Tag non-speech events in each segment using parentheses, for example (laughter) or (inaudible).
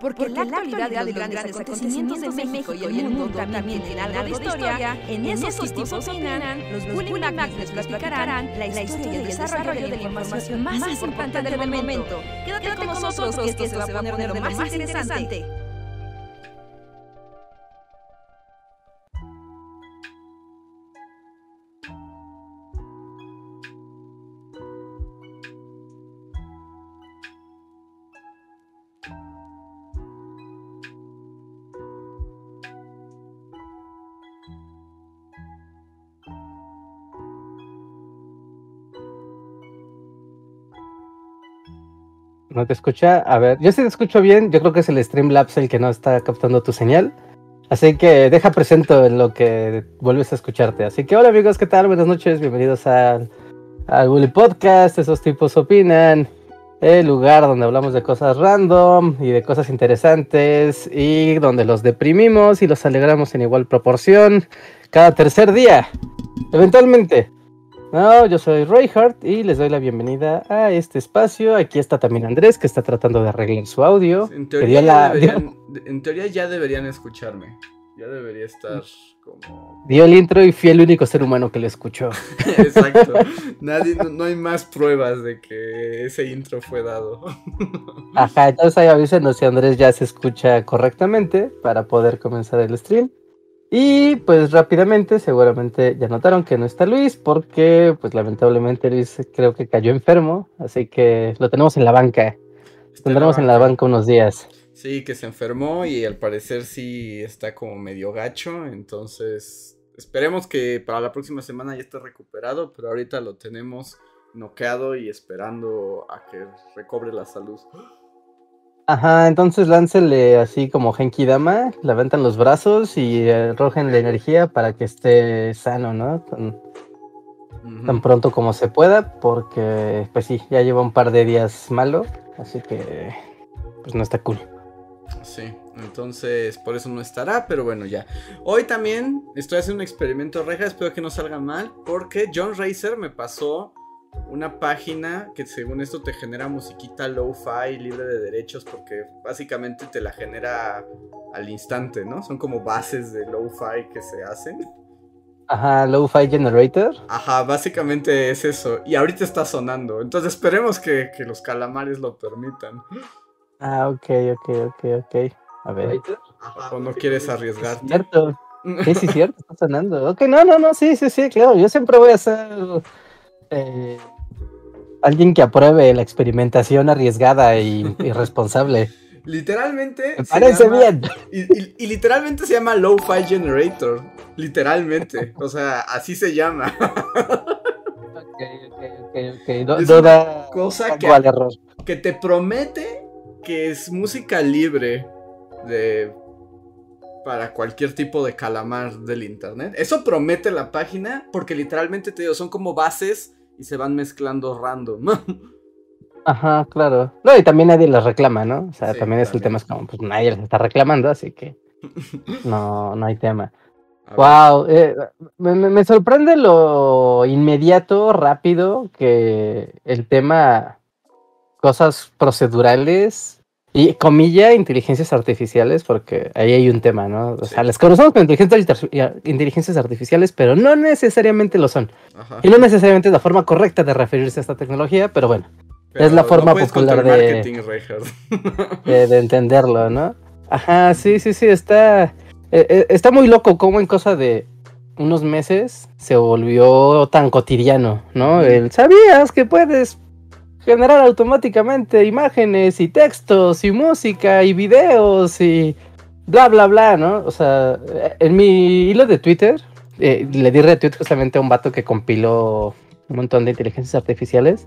Porque, la actualidad de los grandes acontecimientos de México y el mundo también tienen algo de historia, en esos tipos opinan, los Bully Magnets les platicarán la historia y el desarrollo de la información más importante del momento. Quédate con nosotros que esto se va a poner lo más interesante. ¿No te escucha? A ver, yo sí te escucho bien. Yo creo que es el Streamlabs el que no está captando tu señal. Así que deja presento en lo que vuelves a escucharte. Así que hola amigos, ¿qué tal? Buenas noches, bienvenidos al, al Bully Podcast. Esos tipos opinan. El lugar donde hablamos de cosas random y de cosas interesantes y donde los deprimimos y los alegramos en igual proporción cada tercer día. Eventualmente. No, yo soy Hart y les doy la bienvenida a este espacio. Aquí está también Andrés, que está tratando de arreglar su audio. En teoría, ya, deberían, (laughs) en teoría ya deberían escucharme. Ya debería estar como... Dio el intro y fui el único ser humano que lo escuchó. (laughs) Exacto. Nadie, no, hay más pruebas de que ese intro fue dado. Ajá, entonces ahí avísenos si Andrés ya se escucha correctamente para poder comenzar el stream. Y pues rápidamente, seguramente ya notaron que no está Luis porque pues lamentablemente Luis creo que cayó enfermo, así que lo tenemos en la banca. Lo tendremos en la banca unos días. Sí, que se enfermó y al parecer sí está como medio gacho, entonces esperemos que para la próxima semana ya esté recuperado, pero ahorita lo tenemos noqueado y esperando a que recobre la salud. Ajá, entonces láncele así como Genki Dama, levantan los brazos y arrojen la energía para que esté sano, ¿no? Tan, pronto como se pueda, porque pues sí, ya lleva un par de días malo, así que pues no está cool. Sí, entonces por eso no estará, pero bueno, ya. Hoy también estoy haciendo un experimento reja, espero que no salga mal, porque John Racer me pasó una página que según esto te genera musiquita lo-fi libre de derechos porque básicamente te la genera al instante, ¿no? Son como bases de lo-fi que se hacen. Ajá, lo-fi generator. Ajá, básicamente es eso. Y ahorita está sonando. Entonces esperemos que, los calamares lo permitan. Ah, ok, ok, ok, ok. A ver. o no quieres arriesgarte. cierto. (laughs) Sí, sí, cierto, está sonando. Ok, no, no, no, sí, sí, sí, claro. Yo siempre voy a hacer eh, alguien que apruebe la experimentación arriesgada y (laughs) irresponsable. Literalmente. parece bien. Y, literalmente se llama Lo-Fi Generator. Literalmente. o sea, así se llama. ok, ok, ok, ok. cosa que, que te promete que es música libre de para cualquier tipo de calamar del internet. Eso promete la página porque literalmente te digo, son como bases y se van mezclando random. (laughs) Ajá, claro. No, y también nadie las reclama, ¿no? O sea, también es el tema, es como, pues nadie las está reclamando, así que (laughs) no, no hay tema. wow, eh, me, sorprende lo inmediato, rápido que el tema, cosas procedurales y comilla, inteligencias artificiales, porque ahí hay un tema, ¿no? O sea, las conocemos como inteligencias artificiales, pero no necesariamente lo son. Y no necesariamente es la forma correcta de referirse a esta tecnología, pero bueno, es la forma popular (laughs) de, de, entenderlo, ¿no? Ajá, sí, sí, sí, está, eh, eh, está muy loco como en cosa de unos meses se volvió tan cotidiano, ¿no? El, ¿sabías que puedes generar automáticamente imágenes y textos y música y videos y bla, bla, bla, ¿no? O sea, en mi hilo de Twitter eh, le di retweet justamente a un vato que compiló un montón de inteligencias artificiales,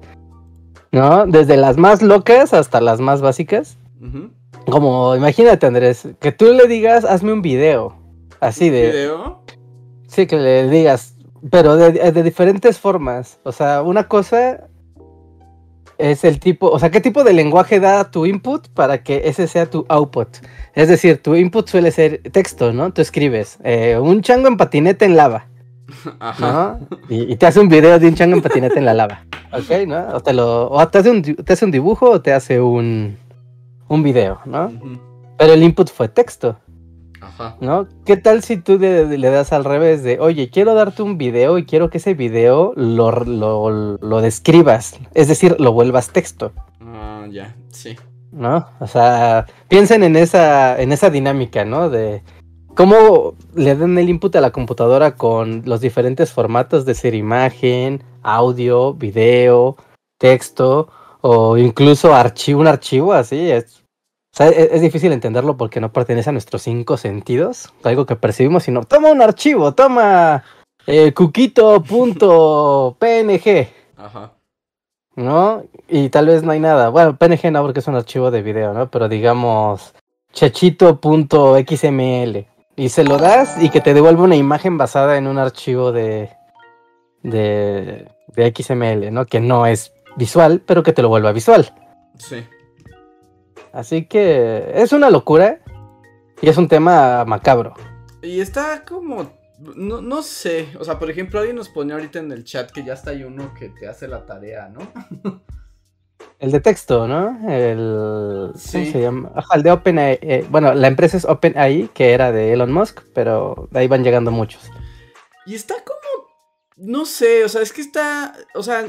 ¿no? Desde las más locas hasta las más básicas. Como, imagínate, Andrés, que tú le digas, hazme un video. Así de. ¿Video? Sí, que le digas, pero de, de diferentes formas. O sea, una cosa es el tipo, o sea, qué tipo de lenguaje da tu input para que ese sea tu output. Es decir, tu input suele ser texto, ¿no? Tú escribes eh, un chango en patinete en lava. (laughs) Ajá. Y, te hace un video de un chango en patinete en la lava. (laughs) ¿Ok? ¿no? O te, lo, o te, hace un, te hace un dibujo o te hace un, un video, ¿no? Pero el input fue texto. Ajá. ¿No? ¿Qué tal si tú le, das al revés de, oye, quiero darte un video y quiero que ese video lo, lo, describas? Es decir, lo vuelvas texto. Ah, ya, sí. ¿No? O sea, piensen en esa, en esa dinámica, ¿no? De cómo le dan el input a la computadora con los diferentes formatos de ser imagen, audio, video, texto o incluso archivo, un archivo así. Es, e, es, difícil entenderlo porque no pertenece a nuestros cinco sentidos, algo que percibimos, sino toma un archivo, toma eh, cuquito.png. (laughs) Ajá. ¿No? Y tal vez no hay nada. Bueno, PNG no porque es un archivo de video, ¿no? Pero digamos chachito.xml. Y se lo das y que te devuelve una imagen basada en un archivo de, de, de XML, ¿no? Que no es visual, pero que te lo vuelva visual. Sí. Así que es una locura y es un tema macabro. Y está como, no, no sé, o sea, por ejemplo, alguien nos pone ahorita en el chat que ya está hay uno que te hace la tarea, ¿no? (laughs) El de texto, ¿no? El. Sí. ¿Cómo se llama? Ajá, el de OpenAI. Eh, bueno, la empresa es OpenAI, que era de Elon Musk, pero de ahí van llegando muchos. Y está como. No sé, o sea, es que está. O sea,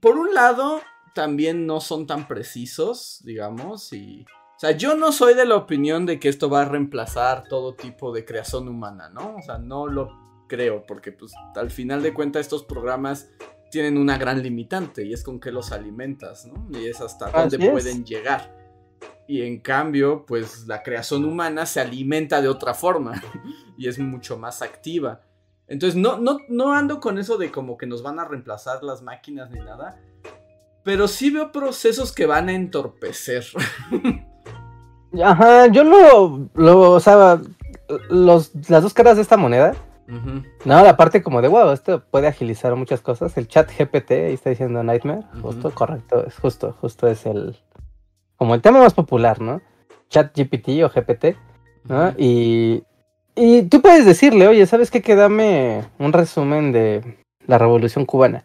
por un lado, también no son tan precisos, digamos, y. O sea, yo no soy de la opinión de que esto va a reemplazar todo tipo de creación humana, ¿no? O sea, no lo creo, porque pues al final de cuentas estos programas tienen una gran limitante y es con qué los alimentas, ¿no? Y es hasta dónde pueden llegar. Y en cambio, pues la creación humana se alimenta de otra forma (laughs) y es mucho más activa. Entonces, no, no, no ando con eso de como que nos van a reemplazar las máquinas ni nada, pero sí veo procesos que van a entorpecer. (laughs) Ajá, yo lo, lo o sea, los, las dos caras de esta moneda no, la parte como de, wow, esto puede agilizar muchas cosas. El chat GPT, ahí está diciendo Nightmare, justo, correcto, es justo, justo es el, como el tema más popular, ¿no? Chat GPT o GPT, ¿no? Y, y tú puedes decirle, oye, ¿sabes qué? Que dame un resumen de la revolución cubana.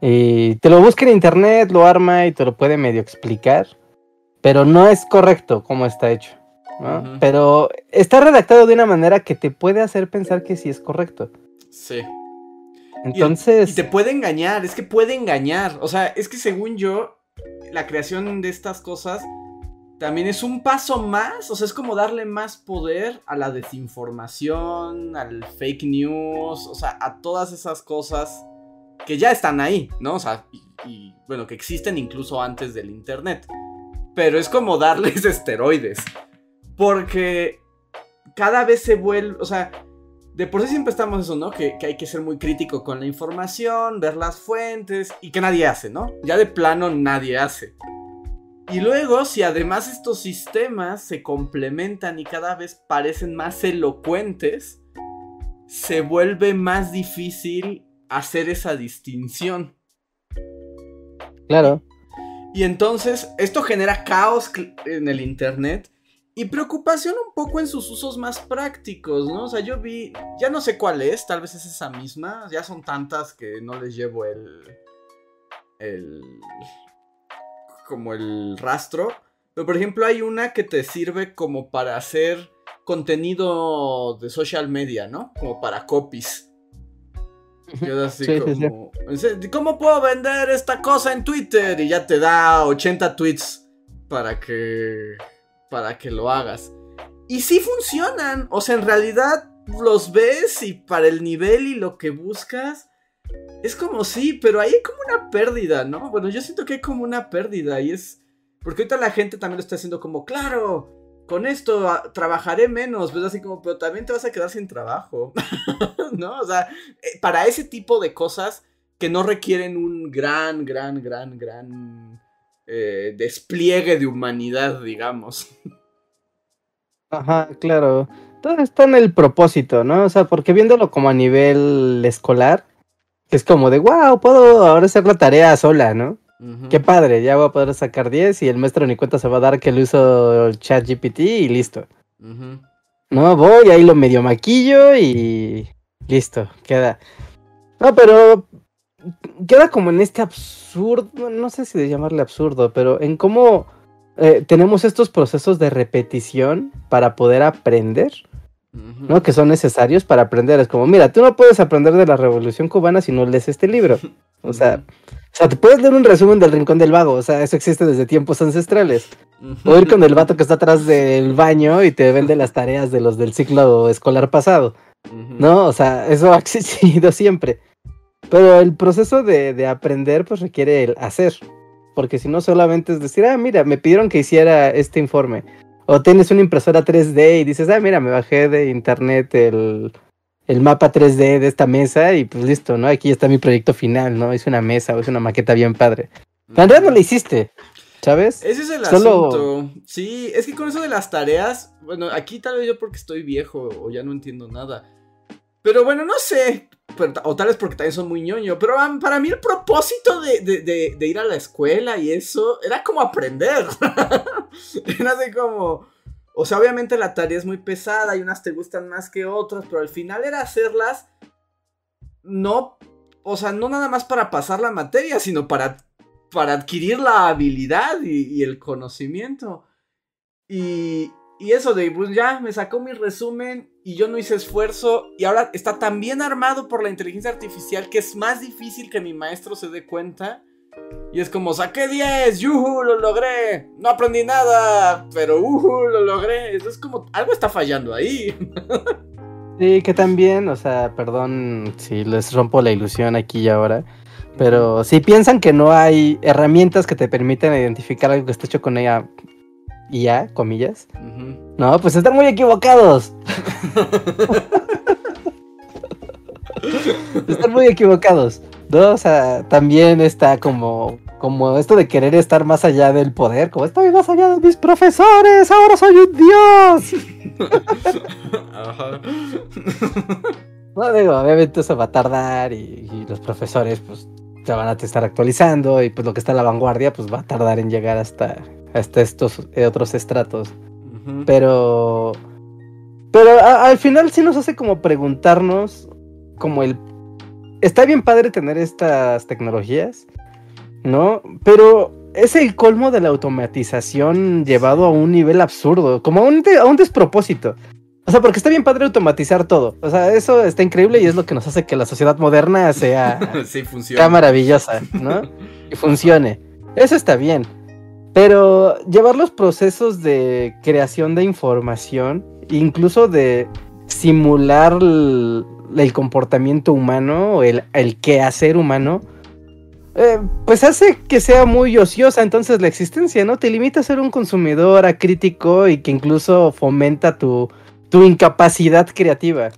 Y te lo busca en internet, lo arma y te lo puede medio explicar, pero no es correcto como está hecho. Pero está redactado de una manera que te puede hacer pensar que sí es correcto. Sí. Entonces. Y, te puede engañar, es que puede engañar. O sea, es que según yo, la creación de estas cosas también es un paso más. O sea, es como darle más poder a la desinformación, al fake news, o sea, a todas esas cosas que ya están ahí, ¿no? O sea, y bueno, que existen incluso antes del internet. Pero es como darles (laughs) esteroides. Porque cada vez se vuelve, o sea, de por sí siempre estamos eso, ¿no? Que, hay que ser muy crítico con la información, ver las fuentes y que nadie hace, ¿no? Ya de plano nadie hace. Y luego, si además estos sistemas se complementan y cada vez parecen más elocuentes, se vuelve más difícil hacer esa distinción. Claro. Y entonces, esto genera caos en el Internet y preocupación un poco en sus usos más prácticos, ¿no? O sea, yo vi, ya no sé cuál es, tal vez es esa misma, ya son tantas que no les llevo el... el... como el rastro. Pero por ejemplo hay una que te sirve como para hacer contenido de social media, ¿no? Como para copies. Así como, ¿cómo puedo vender esta cosa en Twitter? Y ya te da 80 tweets para que para que lo hagas. Y sí funcionan, o sea, en realidad los ves y para el nivel y lo que buscas, es como sí, pero ahí hay como una pérdida, ¿no? Bueno, yo siento que hay como una pérdida y es... Porque ahorita la gente también lo está haciendo como, claro, con esto ah, trabajaré menos, pues así como, pero también te vas a quedar sin trabajo, (laughs) ¿no? O sea, eh, para ese tipo de cosas que no requieren un gran, gran, gran, gran eh, despliegue de humanidad, digamos. Ajá, claro. Todo está en el propósito, ¿no? O sea, porque viéndolo como a nivel escolar, es como de, wow, puedo ahora hacer la tarea sola, ¿no? Qué padre, ya voy a poder sacar 10 y el maestro ni cuenta se va a dar que le uso el chat GPT y listo. No, voy, ahí lo medio maquillo y listo, queda. No, pero queda como en este absurdo, no sé si de llamarle absurdo, pero en cómo eh, tenemos estos procesos de repetición para poder aprender, ¿no? Que son necesarios para aprender. Es como, mira, tú no puedes aprender de la Revolución Cubana si no lees este libro. O sea, o sea, te puedes leer un resumen del Rincón del Vago, o sea, eso existe desde tiempos ancestrales. O ir con el vato que está atrás del baño y te vende las tareas de los del ciclo escolar pasado. ¿No? O sea, eso (laughs) ha existido siempre. Pero el proceso de, aprender, pues requiere el hacer. Porque si no, solamente es decir, ah, mira, me pidieron que hiciera este informe. O tienes una impresora 3D y dices, ah, mira, me bajé de internet el, mapa 3D de esta mesa y pues listo, ¿no? Aquí está mi proyecto final, ¿no? Es una mesa o es una maqueta bien padre. en realidad no la hiciste, ¿sabes? Ese es el asunto. Sí, es que con eso de las tareas, bueno, aquí tal vez yo porque estoy viejo o ya no entiendo nada. Pero bueno, no sé. O tal vez porque también son muy ñoño. Pero para mí el propósito de, ir a la escuela y eso era como aprender. (laughs) era así como. O sea, obviamente la tarea es muy pesada y unas te gustan más que otras, pero al final era hacerlas. No. O sea, no nada más para pasar la materia, sino para, para adquirir la habilidad y el conocimiento. Y, y eso de, pues ya, me sacó mi resumen y yo no hice esfuerzo y ahora está tan bien armado por la inteligencia artificial que es más difícil que mi maestro se dé cuenta. Y es como, saqué 10, yuhu, lo logré. No aprendí nada, pero uhu, lo logré. Eso es como, algo está fallando ahí. (laughs) Sí, que también, o sea, perdón si les rompo la ilusión aquí y ahora, pero si piensan que no hay herramientas que te permiten identificar algo que está hecho con ella y ya, comillas. No, pues están muy equivocados. (laughs) están muy equivocados. ¿no? O sea, también está como, como esto de querer estar más allá del poder, como estoy más allá de mis profesores, ahora soy un dios. Ajá. No digo, obviamente eso va a tardar y, y, los profesores pues se van a estar actualizando y pues lo que está a la vanguardia pues va a tardar en llegar hasta hasta estos eh, otros estratos. Pero. Pero al final sí nos hace como preguntarnos. Como el. Está bien padre tener estas tecnologías. ¿No? Pero es el colmo de la automatización llevado a un nivel absurdo. Como a un, a un despropósito. O sea, porque está bien padre automatizar todo. O sea, eso está increíble y es lo que nos hace que la sociedad moderna sea, (laughs) sea maravillosa, ¿no? (laughs) Y funcione. Eso está bien. Pero llevar los procesos de creación de información, incluso de simular el, comportamiento humano el, el quehacer humano, eh, pues hace que sea muy ociosa entonces la existencia, ¿no? Te limita a ser un consumidor acrítico y que incluso fomenta tu, tu incapacidad creativa.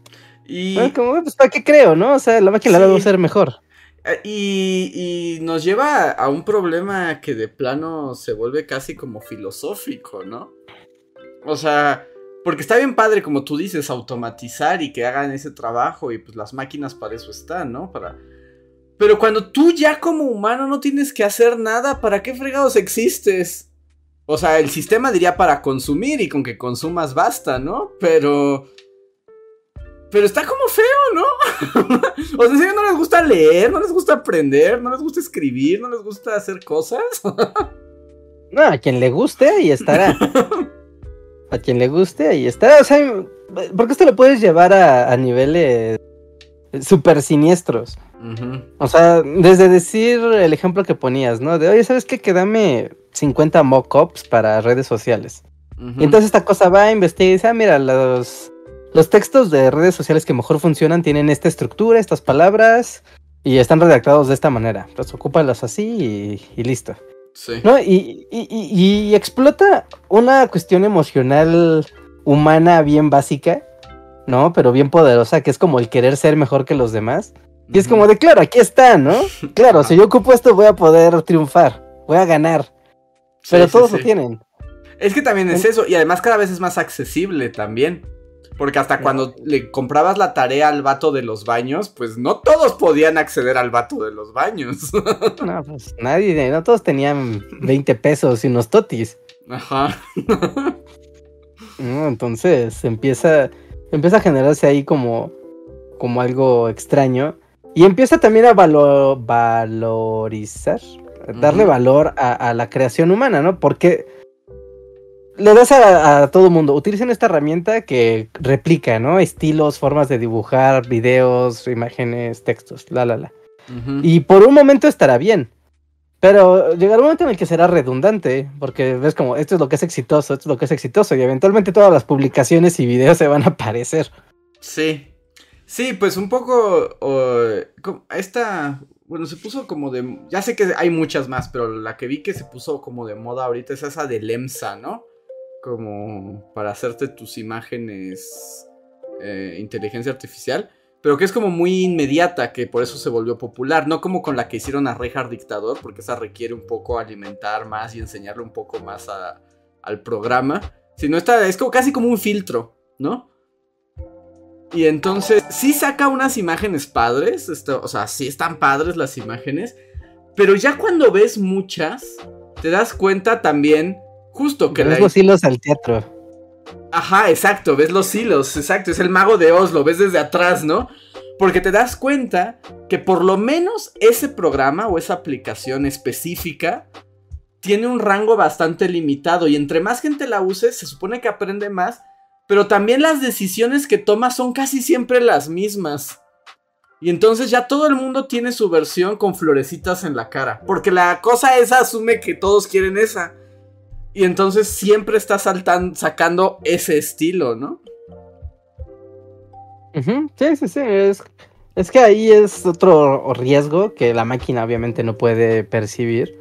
Y... como, pues, ¿para qué creo, no? O sea, la máquina la debe ser mejor. Eh, y, nos lleva a un problema que de plano se vuelve casi como filosófico, ¿no? O sea, porque está bien padre, como tú dices, automatizar y que hagan ese trabajo y pues las máquinas para eso están, ¿no? Para... Pero cuando tú ya como humano no tienes que hacer nada, ¿para qué fregados existes? O sea, el sistema diría para consumir y con que consumas basta, ¿no? Pero... Pero está como feo, ¿no? (laughs) o sea, si no les gusta leer, no les gusta aprender, no les gusta escribir, no les gusta hacer cosas. (laughs) no, a quien le guste, ahí estará. (laughs) a quien le guste, ahí estará. O sea, porque esto lo puedes llevar a, niveles súper siniestros. O sea, desde decir el ejemplo que ponías, ¿no? De, oye, ¿sabes qué? Que dame 50 mockups para redes sociales. Y entonces esta cosa va, a investigar y dice, ah, mira, los los textos de redes sociales que mejor funcionan tienen esta estructura, estas palabras y están redactados de esta manera. Entonces ocúpalos así y, listo. Sí. ¿No? Y, explota una cuestión emocional humana bien básica, ¿no? Pero bien poderosa, que es como el querer ser mejor que los demás. Y es como de, claro, aquí está, ¿no? (laughs) Claro, si yo ocupo esto voy a poder triunfar, voy a ganar. Pero todos lo tienen. Es que también es eso, y además cada vez es más accesible también. Porque hasta cuando le comprabas la tarea al vato de los baños, pues no todos podían acceder al vato de los baños. (laughs) No, pues nadie, no todos tenían 20 pesos y unos totis. Ajá. entonces empieza, empieza a generarse ahí como, como algo extraño. Y empieza también a valorizar, darle valor a, a, la creación humana, ¿no? Porque le das a, a todo mundo, utilicen esta herramienta que replica, ¿no? Estilos, formas de dibujar, videos, imágenes, textos, la, la, la. Y por un momento estará bien. Pero llegará un momento en el que será redundante, porque ves como, esto es lo que es exitoso, esto es lo que es exitoso, y eventualmente todas las publicaciones y videos (laughs) se van a aparecer. Sí. Sí, pues un poco... esta... Bueno, se puso como de... Ya sé que hay muchas más, pero la que vi que se puso como de moda ahorita es esa de Lemsa, ¿no? Como para hacerte tus imágenes... Eh, inteligencia artificial pero que es como muy inmediata, que por eso se volvió popular, no como con la que hicieron a Reinhard Dictador, porque esa requiere un poco alimentar más y enseñarle un poco más al programa, sino esta es como, casi como un filtro, ¿no? Y entonces sí saca unas imágenes padres, o sea, sí están padres las imágenes, pero ya cuando ves muchas, te das cuenta también justo que... Ves los hilos al teatro. Ajá, exacto, ves los hilos, exacto, es el mago de Oz, lo ves desde atrás, ¿no? Porque te das cuenta que por lo menos ese programa o esa aplicación específica tiene un rango bastante limitado y entre más gente la use se supone que aprende más, pero también las decisiones que toma son casi siempre las mismas. Y entonces ya todo el mundo tiene su versión con florecitas en la cara, porque la cosa esa asume que todos quieren esa. Y entonces siempre está saltando, sacando ese estilo, ¿no? Sí, sí, sí. Es, es que ahí es otro riesgo que la máquina obviamente no puede percibir.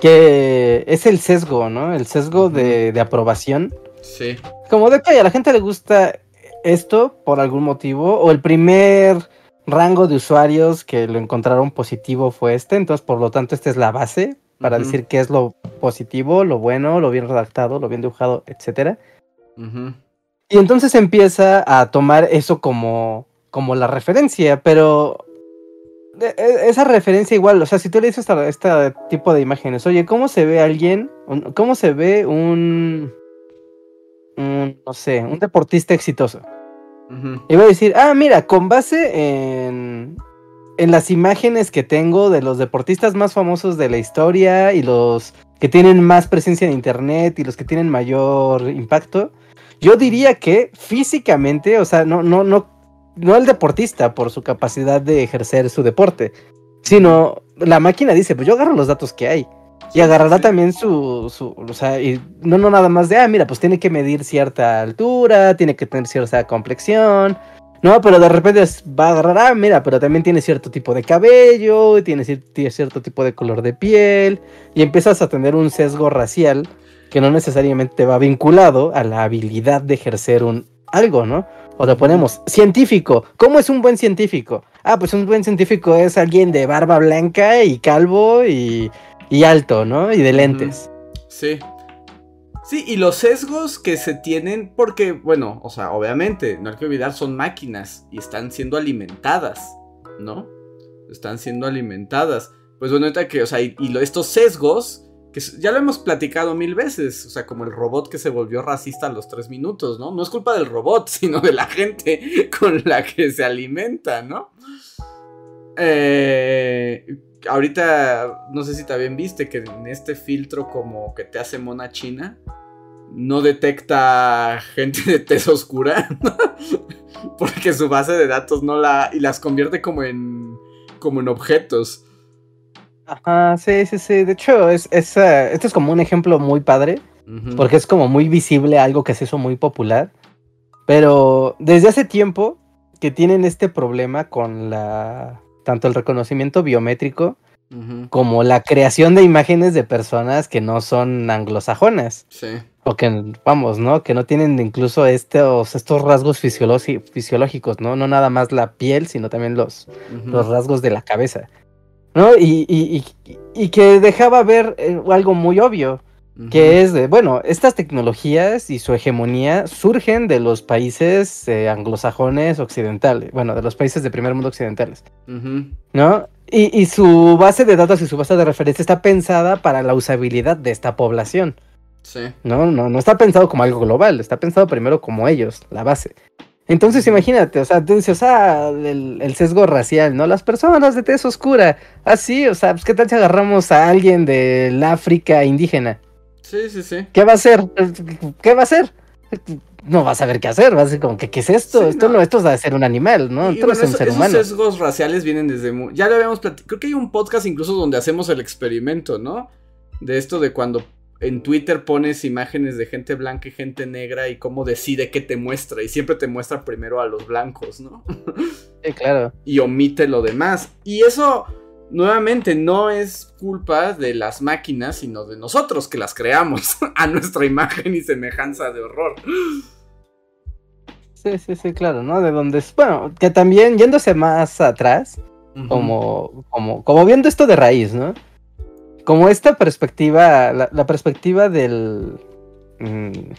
Que es el sesgo, ¿no? El sesgo de, aprobación. Sí. Como de que a la gente le gusta esto por algún motivo. O el primer rango de usuarios que lo encontraron positivo fue este. Entonces, por lo tanto, esta es la base para decir qué es lo positivo, lo bueno, lo bien redactado, lo bien dibujado, etc. Y entonces empieza a tomar eso como, como la referencia, pero e, e, esa referencia igual, o sea, si tú le dices a este tipo de imágenes, oye, ¿cómo se ve alguien, cómo se ve un, no sé, un deportista exitoso? Y voy a decir, ah, mira, con base en, en las imágenes que tengo de los deportistas más famosos de la historia y los que tienen más presencia en internet y los que tienen mayor impacto, yo diría que físicamente, o sea, no, no, no, no el deportista por su capacidad de ejercer su deporte, sino la máquina dice, pues yo agarro los datos que hay. Y agarrará también su, su, o sea, y no, no nada más de, ah, mira, pues tiene que medir cierta altura, tiene que tener cierta complexión, no, pero de repente va a agarrar, ah, mira, pero también tiene cierto tipo de cabello, tiene, cierto tipo de color de piel, y empiezas a tener un sesgo racial que no necesariamente va vinculado a la habilidad de ejercer un algo, ¿no? O le ponemos científico. ¿Cómo es un buen científico? Ah, pues un buen científico es alguien de barba blanca y calvo y, y alto, ¿no? Y de lentes. Sí. Sí, y los sesgos que se tienen, porque, bueno, o sea, obviamente, no hay que olvidar, son máquinas y están siendo alimentadas, ¿no? Están siendo alimentadas. Pues bueno, ahorita que, o sea, y, estos sesgos, que ya lo hemos platicado mil veces, o sea, como el robot que se volvió racista a los tres minutos, ¿no? No es culpa del robot, (laughs) sino de la gente con la que se alimenta, ¿no? Eh, ahorita, no sé si también viste que en este filtro como que te hace mona china, no detecta gente de tez oscura. (laughs) Porque su base de datos no la. y las convierte como en. como en objetos. Ajá, sí, sí, sí. De hecho, es, es eh, este es como un ejemplo muy padre. Porque es como muy visible algo que se hizo muy popular. Pero desde hace tiempo que tienen este problema con la. Tanto el reconocimiento biométrico como la creación de imágenes de personas que no son anglosajonas. Sí. O que, vamos, ¿no? Que no tienen incluso estos, estos rasgos fisiológicos, ¿no? No nada más la piel, sino también los, los rasgos de la cabeza. ¿No? Y, y, y, que dejaba ver eh, algo muy obvio, que es de, bueno, estas tecnologías y su hegemonía surgen de los países eh, anglosajones occidentales, bueno, de los países de primer mundo occidentales, ¿no? Y, y su base de datos y su base de referencia está pensada para la usabilidad de esta población. No, no, no está pensado como algo global, está pensado primero como ellos, la base. Entonces imagínate, o sea, tú dices, ah, el, sesgo racial, ¿no? Las personas de tez oscura, así, o sea, pues qué tal si agarramos a alguien del África indígena. Sí, sí, sí. ¿Qué va a hacer? ¿Qué va a hacer? No va a saber qué hacer, va a ser como que, ¿qué es esto? esto no. esto es de ser un animal, ¿no? esto no es un ser humano. Esos sesgos raciales vienen desde... Ya lo habíamos platicado, creo que hay un podcast incluso donde hacemos el experimento, ¿no? De esto de cuando en Twitter pones imágenes de gente blanca y gente negra y cómo decide qué te muestra. Y siempre te muestra primero a los blancos, ¿no? Sí, claro. (laughs) y omite lo demás. Y eso, nuevamente, no es culpa de las máquinas, sino de nosotros que las creamos (laughs) a nuestra imagen y semejanza de horror. Sí, sí, sí, claro, ¿no? De donde es. Bueno, que también yéndose más atrás, como, como, como viendo esto de raíz, ¿no? como esta perspectiva, la, perspectiva del... Mm,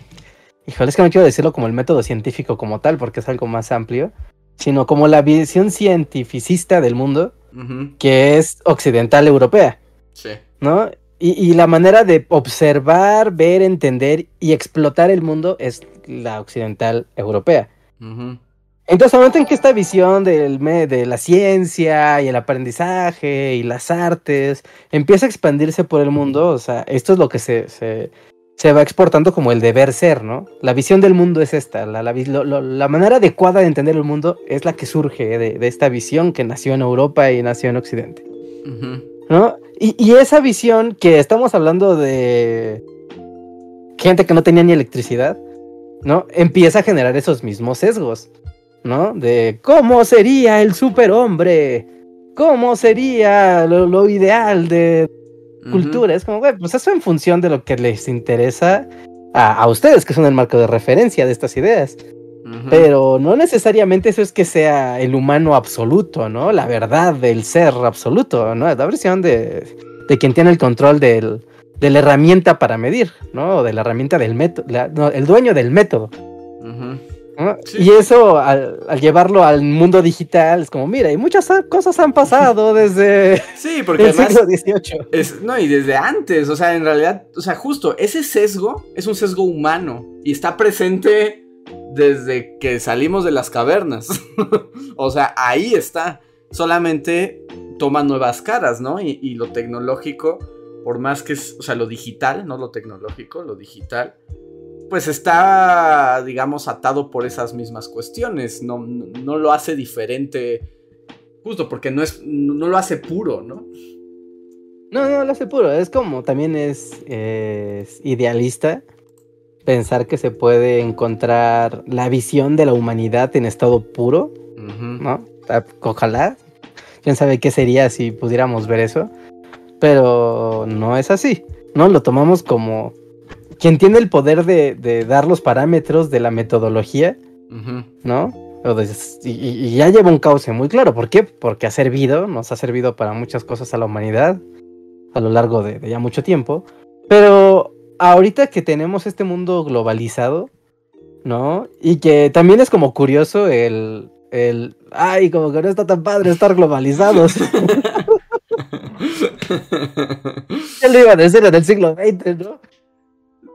híjole, es que no quiero decirlo como el método científico como tal, porque es algo más amplio, sino como la visión cientificista del mundo, que es occidental europea. Sí. ¿No? Y, la manera de observar, ver, entender y explotar el mundo es la occidental europea. Entonces, al momento en que esta visión del, de la ciencia y el aprendizaje y las artes empieza a expandirse por el mundo, o sea, esto es lo que se, se, va exportando como el deber ser, ¿no? La visión del mundo es esta, la, la, manera adecuada de entender el mundo es la que surge de, esta visión que nació en Europa y nació en Occidente, ¿no? Y, y esa visión que estamos hablando de gente que no tenía ni electricidad, ¿no? Empieza a generar esos mismos sesgos. ¿no? De cómo sería el superhombre, cómo sería lo, ideal de cultura. Es como, güey, pues eso en función de lo que les interesa a, ustedes, que son el marco de referencia de estas ideas. Pero no necesariamente eso es que sea el humano absoluto, ¿no? La verdad del ser absoluto, ¿no? La versión de, de quien tiene el control del, de la herramienta para medir, ¿no? De la herramienta del método, el dueño del método. Y eso, al, llevarlo al mundo digital, es como, mira, y muchas cosas han pasado (laughs) desde sí, porque el siglo XVIII. no, y desde antes, o sea, en realidad, o sea, justo, ese sesgo es un sesgo humano y está presente desde que salimos de las cavernas. (laughs) o sea, ahí está. Solamente toma nuevas caras, ¿no? Y, y lo tecnológico, por más que es, o sea, lo digital, no lo tecnológico, lo digital pues está, digamos, atado por esas mismas cuestiones. No, no, lo hace diferente, justo porque no, es, no, lo hace puro, ¿no? No, no lo hace puro. Es como también es, idealista pensar que se puede encontrar la visión de la humanidad en estado puro, ¿no? Ojalá. Quién sabe qué sería si pudiéramos ver eso. Pero no es así. No lo tomamos como quien tiene el poder de, dar los parámetros de la metodología, ¿no? Y, ya lleva un cauce muy claro. ¿Por qué? Porque ha servido, nos ha servido para muchas cosas a la humanidad a lo largo de, ya mucho tiempo. Pero ahorita que tenemos este mundo globalizado, ¿no? Y que también es como curioso el, el ay, como que no está tan padre estar globalizados. (laughs) (laughs) ya lo iba a decir en el siglo XX, ¿no?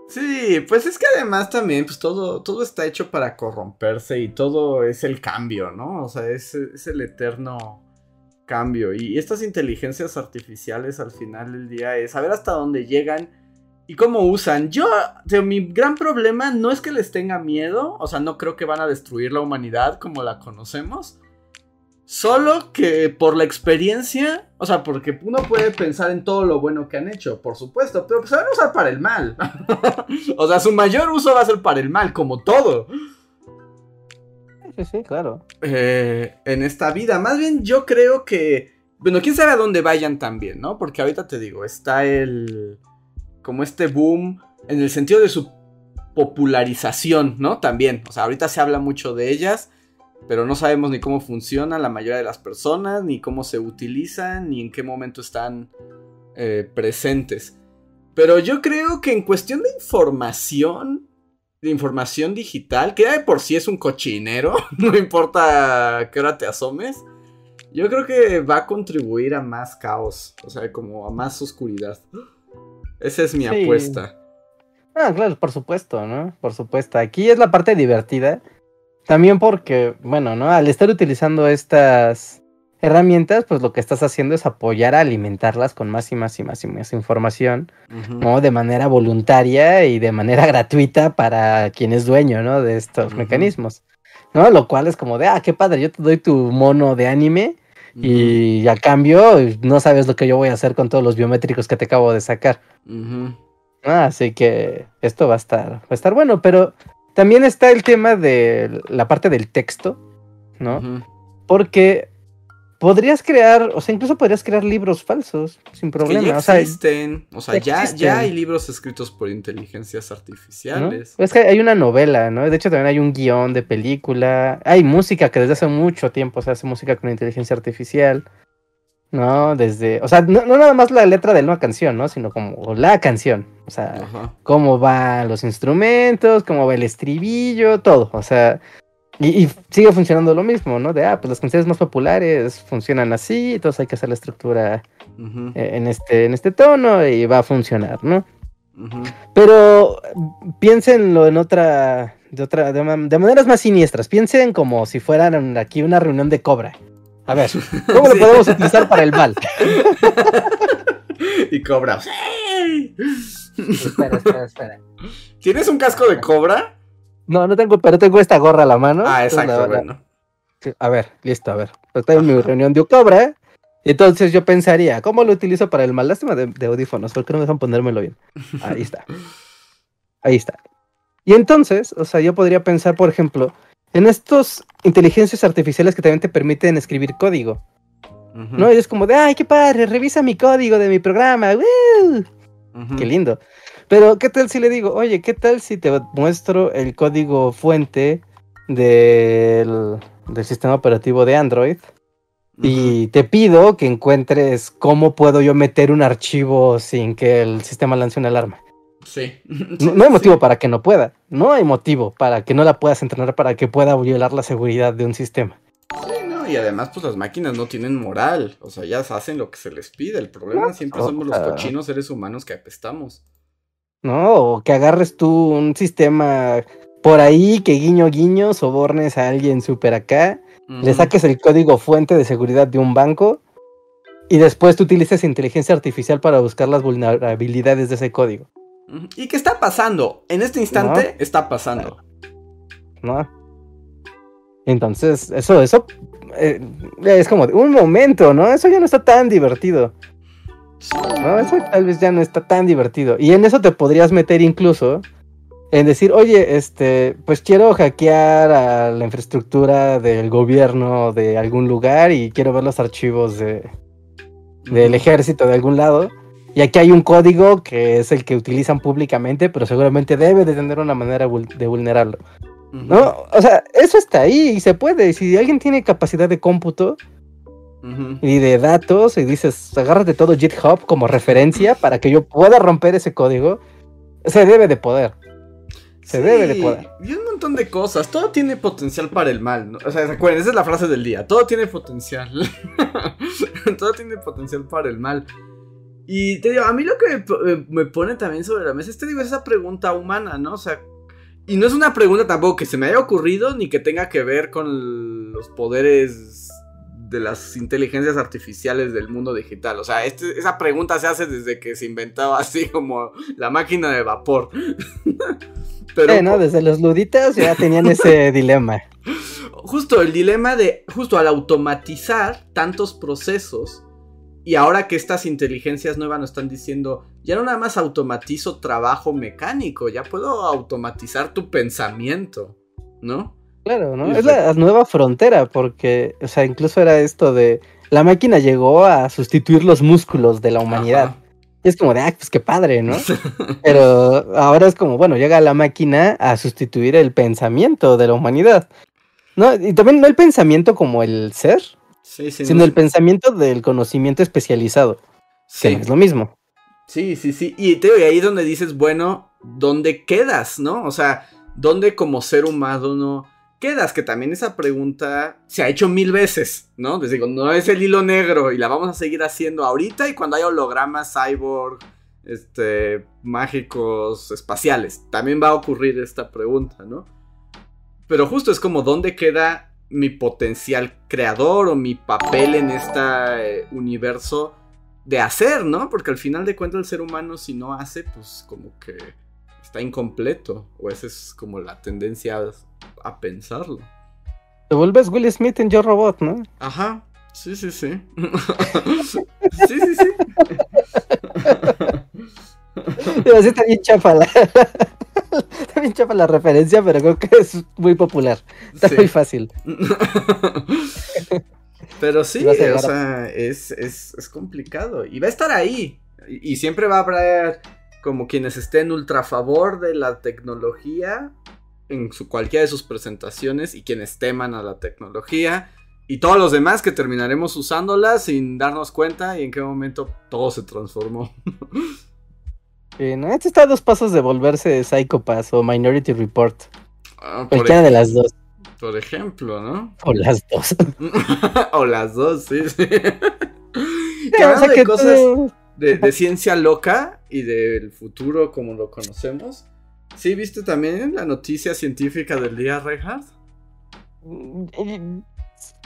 Sí, pues es que además también, pues todo, todo está hecho para corromperse y todo es el cambio, ¿no? O sea, es, el eterno cambio. Y estas inteligencias artificiales al final del día es saber hasta dónde llegan y cómo usan. Yo, mi gran problema no es que les tenga miedo, o sea, no creo que van a destruir la humanidad como la conocemos. Solo que por la experiencia, o sea, porque uno puede pensar en todo lo bueno que han hecho, por supuesto, pero pues se van a usar para el mal. (laughs) o sea, su mayor uso va a ser para el mal, como todo. Sí, sí, claro. Eh, en esta vida, más bien yo creo que, bueno, quién sabe a dónde vayan también, ¿no? Porque ahorita te digo, está el, como este boom en el sentido de su popularización, ¿no? También, o sea, ahorita se habla mucho de ellas pero no sabemos ni cómo funciona la mayoría de las personas, ni cómo se utilizan, ni en qué momento están eh, presentes. Pero yo creo que en cuestión de información, de información digital, que de por sí es un cochinero, (laughs) no importa qué hora te asomes, yo creo que va a contribuir a más caos, o sea, como a más oscuridad. Esa es mi apuesta. Ah, claro, por supuesto, ¿no? Por supuesto. Aquí es la parte divertida también porque, bueno, ¿no? Al estar utilizando estas herramientas, pues lo que estás haciendo es apoyar a alimentarlas con más y más y más y más información, ¿no? De manera voluntaria y de manera (laughs) gratuita para quien es dueño, ¿no? De estos mecanismos, ¿no? Lo cual es como de, ah, qué padre, yo te doy tu mono de anime y a cambio no sabes lo que yo voy a hacer con todos los biométricos que te acabo de sacar. así que esto va a estar, va a estar bueno, pero también está el tema de la parte del texto, ¿no? Porque podrías crear, o sea, incluso podrías crear libros falsos sin problema. ya existen, o sea, ya, ya, hay libros escritos por inteligencias artificiales. Es que hay una novela, ¿no? De hecho, también hay un guion de película. Hay música que desde hace mucho tiempo se hace música con inteligencia artificial. ¿No? Desde. O sea, no, nada más la letra de una canción, ¿no? Sino como la canción. O sea, cómo van los instrumentos, cómo va el estribillo, todo. O sea, y, sigue funcionando lo mismo, ¿no? De, ah, pues las canciones más populares funcionan así, entonces hay que hacer la estructura eh, en, este, en este tono y va a funcionar, ¿no? Pero piénsenlo en otra, de otra, de, maneras más siniestras. Piensen como si fueran aquí una reunión de cobra. A ver, ¿cómo lo (laughs) podemos utilizar para el mal? (laughs) (laughs) y cobra. Espera, espera, espera. ¿Tienes un casco de cobra? No, no tengo, pero tengo esta gorra a la mano. Ah, exacto, bueno. A ver, listo, a ver. Estoy en mi reunión de Ocobra. Entonces yo pensaría, ¿cómo lo utilizo para el mal? Lástima de, de audífonos, porque no me dejan ponérmelo bien. Ahí está. Ahí está. Y entonces, o sea, yo podría pensar, por ejemplo, en estos inteligencias artificiales que también te permiten escribir código. ¿No? Y es como de, ay, qué padre, revisa mi código de mi programa. Qué lindo. Pero, ¿qué tal si le digo, oye, qué tal si te muestro el código fuente del, sistema operativo de Android? Y te pido que encuentres cómo puedo yo meter un archivo sin que el sistema lance una alarma. Sí. No, hay motivo para que no pueda. No hay motivo para que no la puedas entrenar para que pueda violar la seguridad de un sistema. Y además, pues las máquinas no tienen moral. O sea, ellas hacen lo que se les pide. El problema siempre somos los cochinos seres humanos que apestamos. ¿no? O que agarres tú un sistema por ahí que guiño guiño sobornes a alguien súper acá, le saques el código fuente de seguridad de un banco y después tú utilices inteligencia artificial para buscar las vulnerabilidades de ese código. ¿Y qué está pasando? En este instante está pasando. ¿No? Entonces, eso, eso eh, es como un momento, ¿no? Eso ya no está tan divertido. Eso tal vez ya no está tan divertido. Y en eso te podrías meter incluso en decir, oye, este, pues quiero hackear a la infraestructura del gobierno de algún lugar y quiero ver los archivos de, del ejército de algún lado. Y aquí hay un código que es el que utilizan públicamente, pero seguramente debe de tener una manera de vulnerarlo. ¿No? O sea, eso está ahí y se puede. Si alguien tiene capacidad de cómputo, y de datos y dices, agárrate todo GitHub como referencia para que yo pueda romper ese código, se debe de poder. Se debe de poder. Y un montón de cosas. Todo tiene potencial para el mal. O sea, recuerden, esa es la frase del día. Todo tiene potencial. (laughs) todo tiene potencial para el mal. Y te digo, a mí lo que me, pone también sobre la mesa es, te digo, esa pregunta humana, ¿no? O sea, y no es una pregunta tampoco que se me haya ocurrido ni que tenga que ver con los poderes de las inteligencias artificiales del mundo digital? O sea, este, esa pregunta se hace desde que se inventaba así como la máquina de vapor. (laughs) Pero, ¿no? Desde los luditas ya tenían ese (laughs) dilema. Justo el dilema de, justo al automatizar tantos procesos y ahora que estas inteligencias nuevas nos están diciendo, ya no nada más automatizo trabajo mecánico, ya puedo automatizar tu pensamiento, ¿no? Claro, ¿no? Es la nueva frontera, porque, o sea, incluso era esto de, la máquina llegó a sustituir los músculos de la humanidad. Y es como de, ah, pues qué padre, ¿no? (laughs) Pero ahora es como, bueno, llega la máquina a sustituir el pensamiento de la humanidad. ¿No? Y también no el pensamiento como el ser, sino el pensamiento del conocimiento especializado. Sí. Que es lo mismo. Sí, sí, sí. Y, te, y ahí es donde dices, bueno, ¿dónde quedas, no? O sea, ¿dónde como ser humano no quedas? Que también esa pregunta se ha hecho mil veces, ¿no? Les digo, no es el hilo negro y la vamos a seguir haciendo ahorita y cuando hay hologramas cyborg, este, mágicos, espaciales. También va a ocurrir esta pregunta, ¿no? Pero justo es como, ¿dónde queda mi potencial creador o mi papel en este universo de hacer, ¿no? Porque al final de cuentas el ser humano si no hace, pues como que está incompleto. O esa es como la tendencia a, pensarlo. Te vuelves Will Smith en Yo Robot, ¿no? Ajá. Sí, sí, sí. (laughs) sí, sí, (laughs) sí. está bien chafa la, (laughs) (laughs) está bien chafa la referencia, pero creo que es muy popular. Está muy fácil. (laughs) Pero sí, o sea, es, es, complicado. Y va a estar ahí. Y, siempre va a haber como quienes estén ultra favor de la tecnología en su, cualquiera de sus presentaciones y quienes teman a la tecnología. Y todos los demás que terminaremos usándola sin darnos cuenta y en qué momento todo se transformó. (laughs) ¿no? Este está a dos pasos de volverse Psychopath o Minority Report. Ah, Cualquiera de las dos. Por ejemplo, ¿no? O las dos. (laughs) o las dos, sí, sí. (laughs) que de cosas de, ciencia loca y del futuro como lo conocemos. ¿Sí viste también la noticia científica del día, Reinhardt?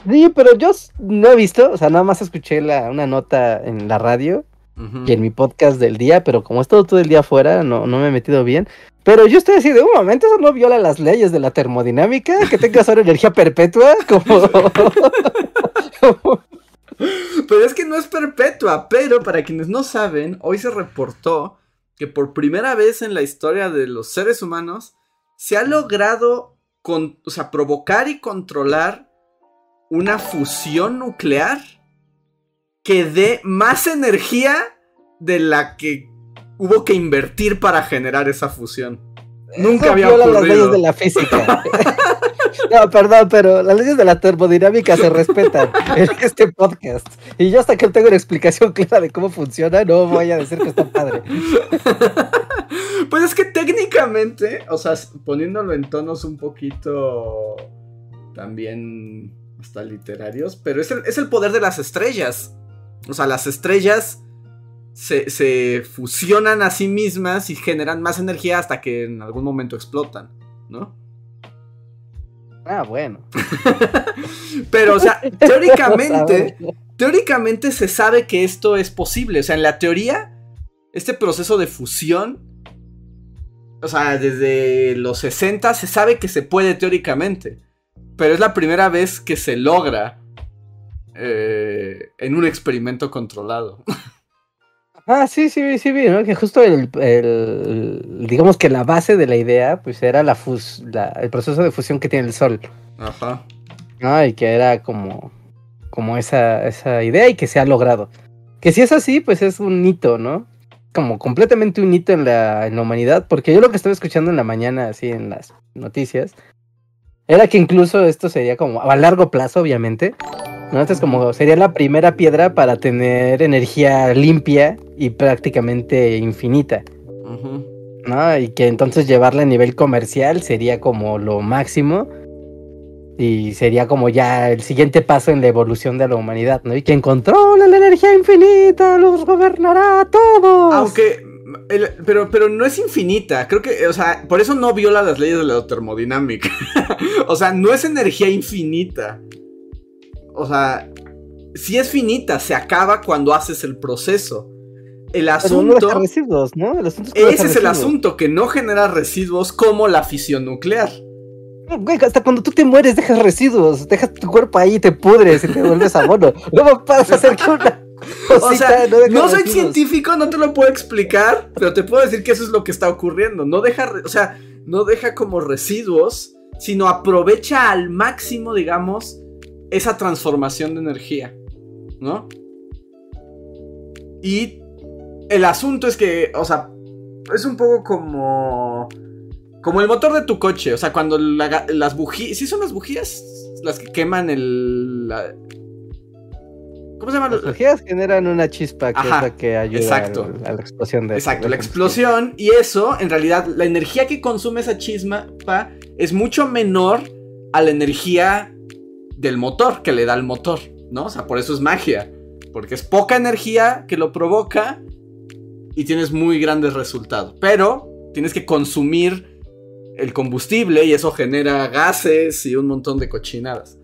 Sí, pero yo no he visto, o sea, nada más escuché la, una nota en la radio y en mi podcast del día, pero como he estado todo el día afuera, no, no me he metido bien. Pero yo estoy así de un momento, eso no viola las leyes de la termodinámica, que tengas ahora energía perpetua, (laughs) como... pero es que no es perpetua, pero para quienes no saben, hoy se reportó que por primera vez en la historia de los seres humanos se ha logrado con, o sea, provocar y controlar una fusión nuclear que dé más energía de la que hubo que invertir para generar esa fusión. Nunca había ocurrido. las leyes de la física. (laughs) no, perdón, pero las leyes de la termodinámica se respetan en este podcast. Y yo hasta que tengo una explicación clara de cómo funciona, no voy a decir que está padre. (laughs) pues es que técnicamente, o sea, poniéndolo en tonos un poquito también hasta literarios, pero es el, es el poder de las estrellas. O sea, las estrellas se, fusionan a sí mismas y generan más energía hasta que en algún momento explotan, ¿no? Ah, bueno. (laughs) Pero, o sea, teóricamente, (laughs) teóricamente se sabe que esto es posible. O sea, en la teoría, este proceso de fusión, o sea, desde los 60 se sabe que se puede teóricamente. Pero es la primera vez que se logra eh, en un experimento controlado. (laughs) Ah, sí, sí, sí, vi, ¿no? Que justo el, digamos que la base de la idea, pues era la, fus, el proceso de fusión que tiene el Sol. Ajá. ¿no? Y que era como, como esa, esa idea y que se ha logrado. Que si es así, pues es un hito, ¿no? Como completamente un hito en la, en la humanidad, porque yo lo que estaba escuchando en la mañana, así en las noticias, era que incluso esto sería como a largo plazo, obviamente, ¿no? Entonces como sería la primera piedra para tener energía limpia y prácticamente infinita. ¿no? Y que entonces llevarla a nivel comercial sería como lo máximo. Y sería como ya el siguiente paso en la evolución de la humanidad, ¿no? Y quien controla la energía infinita los gobernará a todos. Aunque pero, pero no es infinita. Creo que, o sea, por eso no viola las leyes de la termodinámica. (laughs) o sea, no es energía infinita. O sea, si es finita, se acaba cuando haces el proceso. El asunto. residuos, ¿no? ese es el asunto, que no genera residuos como la fisión nuclear. Güey, hasta cuando tú te mueres dejas residuos, dejas tu cuerpo ahí y te pudres y te vuelves abono. No puedes hacer que una. o sea, no, soy científico, no te lo puedo explicar, pero te puedo decir que eso es lo que está ocurriendo. No deja, o sea, no deja como residuos, sino aprovecha al máximo, digamos, esa transformación de energía, ¿no? Y el asunto es que, o sea, es un poco como... Como el motor de tu coche, o sea, cuando las bujías... ¿Sí son las bujías? Las que queman el... ¿Cómo se llama? Las bujías generan una chispa que es la que ayuda A, la explosión de... Exacto, la explosión y eso, en realidad, la energía que consume esa chispa es mucho menor a la energía del motor que le da el motor, ¿no? O sea, por eso es magia. Porque es poca energía que lo provoca y tienes muy grandes resultados. Pero tienes que consumir el combustible y eso genera gases y un montón de cochinadas.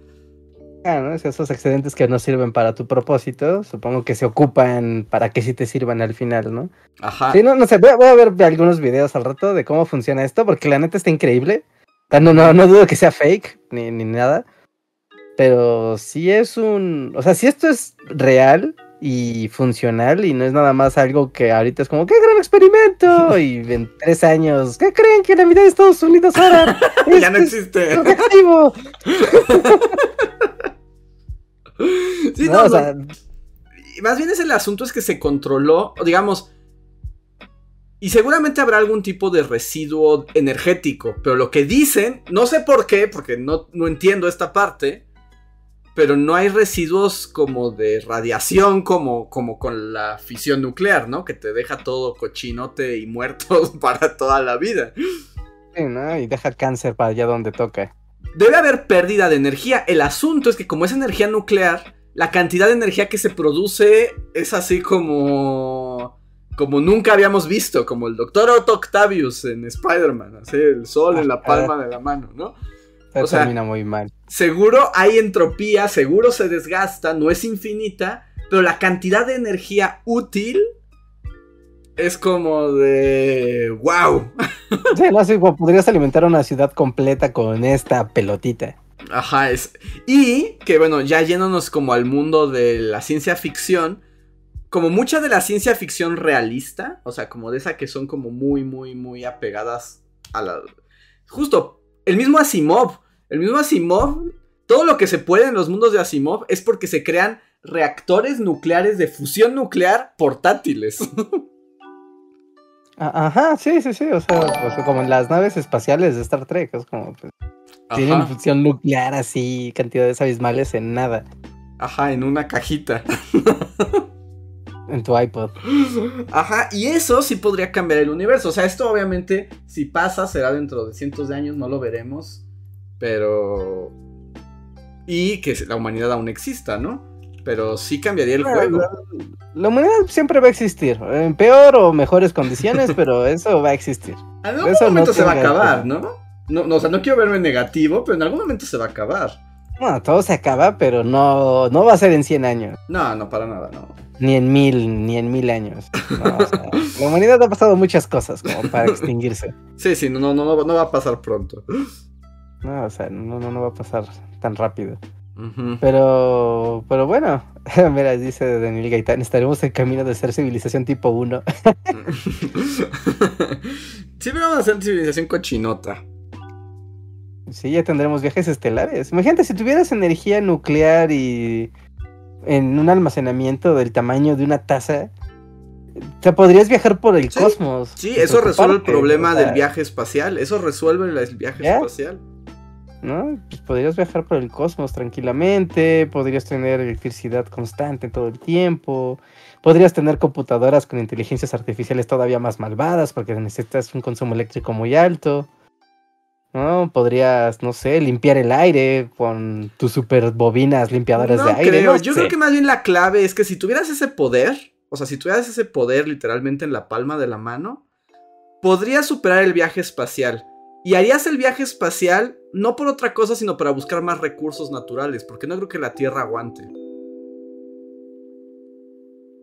¿no? Esos excedentes que no sirven para tu propósito, supongo que se ocupan para que sí te sirvan al final, ¿no? Ajá. Sí, no, no sé, voy a, voy a ver algunos videos al rato de cómo funciona esto, porque la neta está increíble. No, no, no dudo que sea fake, ni, ni nada. Pero sí es un. O sea, si esto es real y funcional y no es nada más algo que ahorita es como, ¡qué gran experimento! (laughs) Y en tres años, ¿qué creen que la vida de Estados Unidos ahora? (laughs) ya no existe. Es? (laughs) Sí, No, no, o sea, no. Y Más bien es el asunto es que se controló, digamos, y seguramente habrá algún tipo de residuo energético, pero lo que dicen, no sé por qué, porque no, no entiendo esta parte, pero no hay residuos como de radiación como, como con la fisión nuclear, ¿no? Que te deja todo cochinote y muerto (laughs) para toda la vida. sí, ¿no? Y deja cáncer para allá donde toca. Debe haber pérdida de energía. El asunto es que como es energía nuclear, la cantidad de energía que se produce es así como... Como nunca habíamos visto, como el Doctor Otto Octavius en Spider-Man, así el sol en la palma de la mano, ¿no? O sea, termina muy mal. Seguro hay entropía, seguro se desgasta, no es infinita, pero la cantidad de energía útil es como de... ¡Wow! (laughs) Sí, no, sí, como podrías alimentar una ciudad completa con esta pelotita. Ajá, es. Y que bueno, ya yéndonos como al mundo de la ciencia ficción. Como mucha de la ciencia ficción realista. O sea, como de esa que son como muy, muy, muy apegadas a la. Justo, el mismo Asimov. El mismo Asimov. Todo lo que se puede en los mundos de Asimov es porque se crean reactores nucleares de fusión nuclear portátiles. A- Ajá, sí, sí, sí. O sea, o sea, como en las naves espaciales de Star Trek. Es como, pues, tienen Ajá, función nuclear así, cantidades abismales en nada. ajá, en una cajita. En tu iPod. Ajá, y eso sí podría cambiar el universo. O sea, esto obviamente, si pasa, será dentro de cientos de años, no lo veremos. Pero. Y que la humanidad aún exista, ¿no? Pero sí cambiaría el juego. La, la humanidad siempre va a existir. En peor o mejores condiciones, (laughs) pero eso va a existir. En algún eso no momento se va a acabar. ¿no? No, no, o sea, no quiero verme negativo, pero en algún momento se va a acabar. No, todo se acaba, pero no, no va a ser en 100 años. No, no, para nada, no. Ni en mil, ni en mil años. No, o sea, la humanidad ha pasado muchas cosas como para (laughs) extinguirse. Sí, sí, no, no, no, no va a pasar pronto. No, o sea, no, no, no va a pasar tan rápido. Pero, pero bueno, (laughs) mira, dice Daniel Gaitán, estaremos en camino de ser civilización tipo 1. (laughs) Siempre vamos a hacer civilización cochinota. Sí, ya tendremos viajes estelares. Imagínate si tuvieras energía nuclear y en un almacenamiento del tamaño de una taza, te podrías viajar por el Sí, cosmos. Sí, eso resuelve el problema o sea, del viaje espacial. Eso resuelve el viaje ¿Ya? espacial. ¿No? Pues podrías viajar por el cosmos tranquilamente, podrías tener electricidad constante todo el tiempo, podrías tener computadoras con inteligencias artificiales todavía más malvadas porque necesitas un consumo eléctrico muy alto. ¿No? Podrías, no sé, limpiar el aire con tus super bobinas limpiadoras No de aire. creo. no Yo sé. creo que más bien la clave es que si tuvieras ese poder, o sea, si tuvieras ese poder literalmente en la palma de la mano, podrías superar el viaje espacial. Y harías el viaje espacial no por otra cosa, sino para buscar más recursos naturales, porque no creo que la Tierra aguante.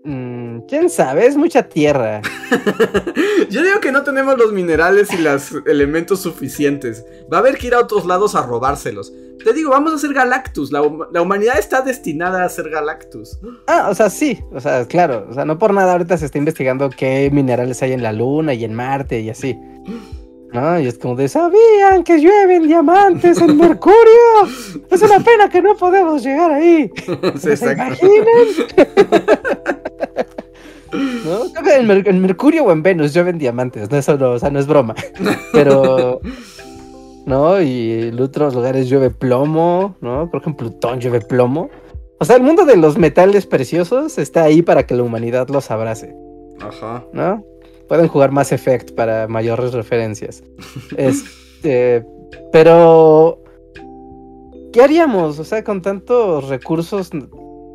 Mm, ¿Quién sabe? Es mucha tierra. (laughs) Yo digo que no tenemos los minerales y los elementos suficientes. Va a haber que ir a otros lados a robárselos. Te digo, vamos a hacer Galactus. La, hum- la humanidad está destinada a ser Galactus. Ah, o sea, sí, o sea, claro, o sea, no por nada ahorita se está investigando qué minerales hay en la Luna y en Marte y así. ¿No? Y es como de, ¿sabían que llueven diamantes en Mercurio? (laughs) Es una pena que no podemos llegar ahí. (laughs) ¿Se imaginan? (laughs) ¿No? Creo que en, Mer- en Mercurio o en Venus llueven diamantes, no, eso no, o sea, no es broma. Pero, ¿no? Y en otros lugares llueve plomo, ¿no? Creo que en Plutón llueve plomo. O sea, el mundo de los metales preciosos está ahí para que la humanidad los abrace, Ajá. ¿no? Pueden jugar Mass Effect para mayores referencias. (laughs) Este, pero, ¿qué haríamos? O sea, con tantos recursos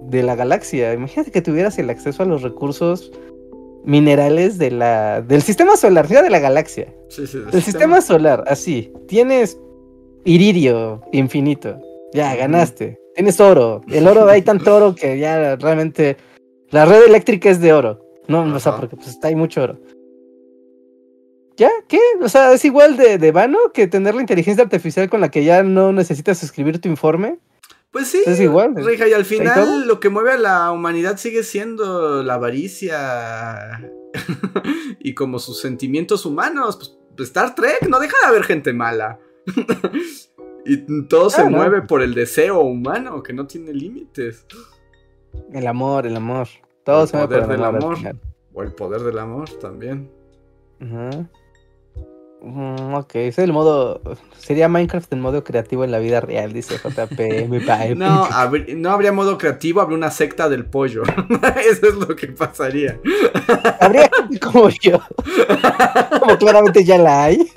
de la galaxia. Imagínate que tuvieras el acceso a los recursos minerales de la, del sistema solar, ya de la galaxia. Sí, sí, Del sistema solar, así. Tienes iridio infinito. Ya, ganaste. Tienes oro. El oro, hay tanto oro que ya realmente. La red eléctrica es de oro. No, o sea, porque pues hay mucho oro. ¿Ya? ¿Qué? O sea, es igual de, de vano que tener la inteligencia artificial con la que ya no necesitas escribir tu informe. Pues sí, es igual. Rija, y al final lo que mueve a la humanidad sigue siendo la avaricia (laughs) y como sus sentimientos humanos. Pues Star Trek no deja de haber gente mala. (laughs) y todo se mueve por el deseo humano que no tiene límites. El amor, el amor. Todo se mueve por el amor. O el poder del amor también. Ajá. Mm, ok, es el modo. Sería Minecraft en modo creativo en la vida real, dice JP. (laughs) no, no habría modo creativo, habría una secta del pollo. (laughs) Eso es lo que pasaría. Habría como yo. (laughs) Como claramente ya la hay.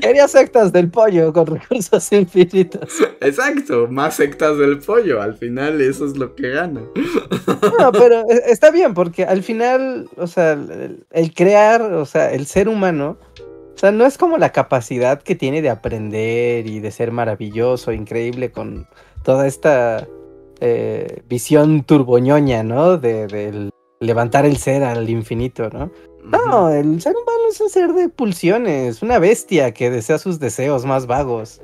Quería sectas del pollo con recursos infinitos. Exacto, más sectas del pollo. Al final eso es lo que gana. No, (laughs) pero e, está bien porque al final, o sea, el, crear, o sea, el ser humano, o sea, no es como la capacidad que tiene de aprender y de ser maravilloso, increíble con toda esta eh, visión turboñoña, ¿no? De, levantar el ser al infinito, ¿no? No, el ser humano es un ser de pulsiones, una bestia que desea sus deseos más vagos.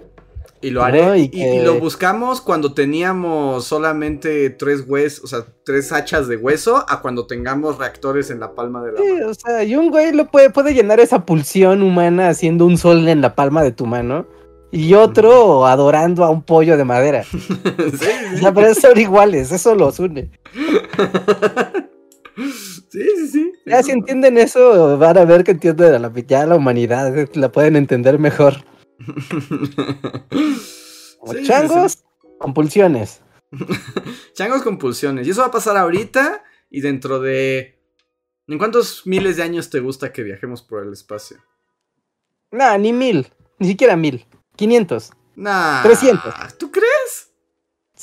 Y lo haré. Y, lo buscamos cuando teníamos solamente tres huesos, o sea, tres hachas de hueso, a cuando tengamos reactores en la palma de la sí, O sea, y un güey lo puede, puede llenar esa pulsión humana haciendo un sol en la palma de tu mano. Y otro adorando a un pollo de madera. (laughs) sí, sí. O sea, pero son iguales, eso los une. (laughs) Sí, sí, sí. Ya si entienden eso, van a ver que entienden la, ya la humanidad, la pueden entender mejor. (laughs) changos, compulsiones. (laughs) changos, compulsiones. Y eso va a pasar ahorita y dentro de... ¿En cuántos miles de años te gusta que viajemos por el espacio? Nah, ni mil. Ni siquiera mil. 500. Nah. 300. ¿Tú crees?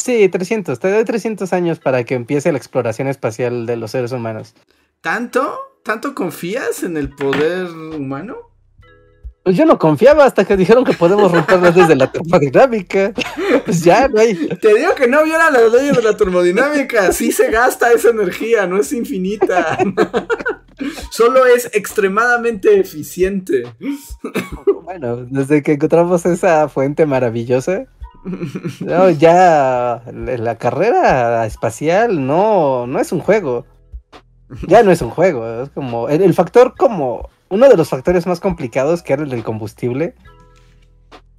Sí, 300. Te doy 300 años para que empiece la exploración espacial de los seres humanos. ¿Tanto? ¿Tanto confías en el poder humano? Pues yo no confiaba hasta que dijeron que podemos romper desde la termodinámica. Pues ya, no hay. Te digo que no viera las leyes de la termodinámica. Sí se gasta esa energía, no es infinita. Solo es extremadamente eficiente. Bueno, desde que encontramos esa fuente maravillosa, (laughs) no, ya la carrera espacial no, no es un juego. Ya no es un juego, es como el, factor como uno de los factores más complicados que era el del combustible.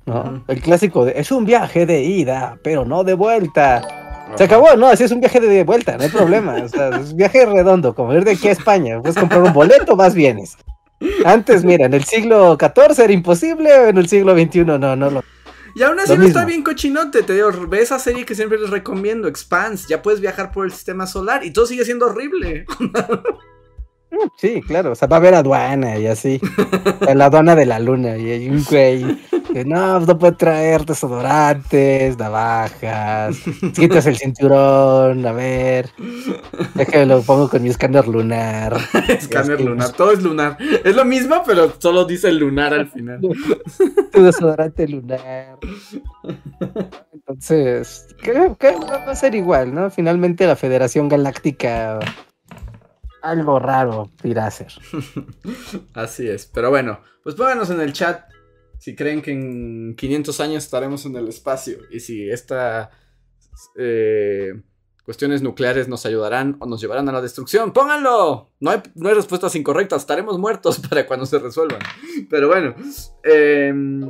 ¿no? El clásico de es un viaje de ida, pero no de vuelta. Se acabó, no, así es un viaje de vuelta, no hay problema. O sea, es un viaje redondo, como ir de aquí a España. Puedes comprar un boleto, más bienes. Antes, mira, en el siglo XIV era imposible, en el siglo XXI no, no lo. Y aún así no está bien cochinote, te digo, ve esa serie que siempre les recomiendo, Expanse, ya puedes viajar por el sistema solar y todo sigue siendo horrible. Sí, claro, o sea, va a haber aduana y así. (laughs) la aduana de la luna y hay un güey que no, no puede traer desodorantes, navajas, quitas el cinturón, a ver. Déjame lo pongo con mi escáner lunar. (laughs) escáner lunar, todo es lunar. Es lo mismo, pero solo dice lunar al final. tu desodorante lunar. Entonces, ¿qué, ¿qué, va a ser igual, no? Finalmente la Federación Galáctica algo raro irá a ser. (laughs) Así es, pero bueno, pues pónganos en el chat si creen que en 500 años estaremos en el espacio y si estas eh, cuestiones nucleares nos ayudarán o nos llevarán a la destrucción. Pónganlo. No hay, no hay respuestas incorrectas, estaremos muertos (laughs) para cuando se resuelvan. Pero bueno, em,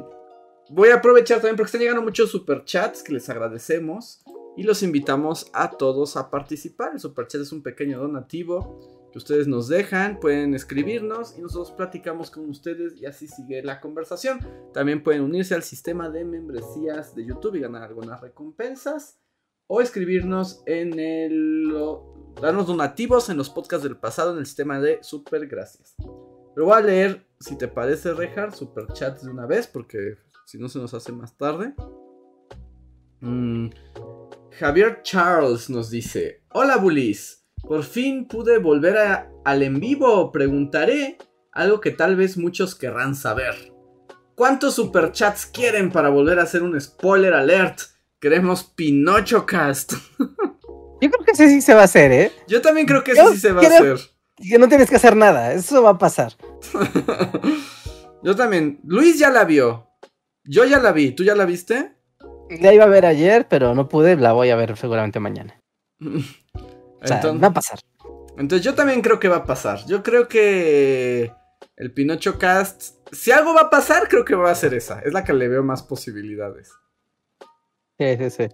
voy a aprovechar también porque están llegando muchos superchats que les agradecemos. Y los invitamos a todos a participar. El superchat es un pequeño donativo ustedes nos dejan, pueden escribirnos y nosotros platicamos con ustedes y así sigue la conversación. También pueden unirse al sistema de membresías de YouTube y ganar algunas recompensas o escribirnos en el darnos donativos en los podcasts del pasado en el sistema de super gracias. Pero voy a leer, si te parece, Rejar, super chats de una vez porque si no se nos hace más tarde. Mm, Javier Charles nos dice: Hola, Bullies. Por fin pude volver al en vivo. Preguntaré algo que tal vez muchos querrán saber. ¿Cuántos superchats quieren para volver a hacer un spoiler alert Queremos Pinocho Cast. (laughs) Yo creo que ese sí se va a hacer, ¿eh? Yo también creo que ese sí se va a hacer. Que no tienes que hacer nada, eso va a pasar. (laughs) Yo también. Luis ya la vio. Yo ya la vi. ¿Tú ya la viste? La iba a ver ayer, pero no pude. La voy a ver seguramente mañana. (laughs) o sea, va a pasar. Entonces yo también creo que va a pasar. Yo creo que el Pinocho Cast, si algo va a pasar, creo que va a ser esa. Es la que le veo más posibilidades. Sí, sí, sí.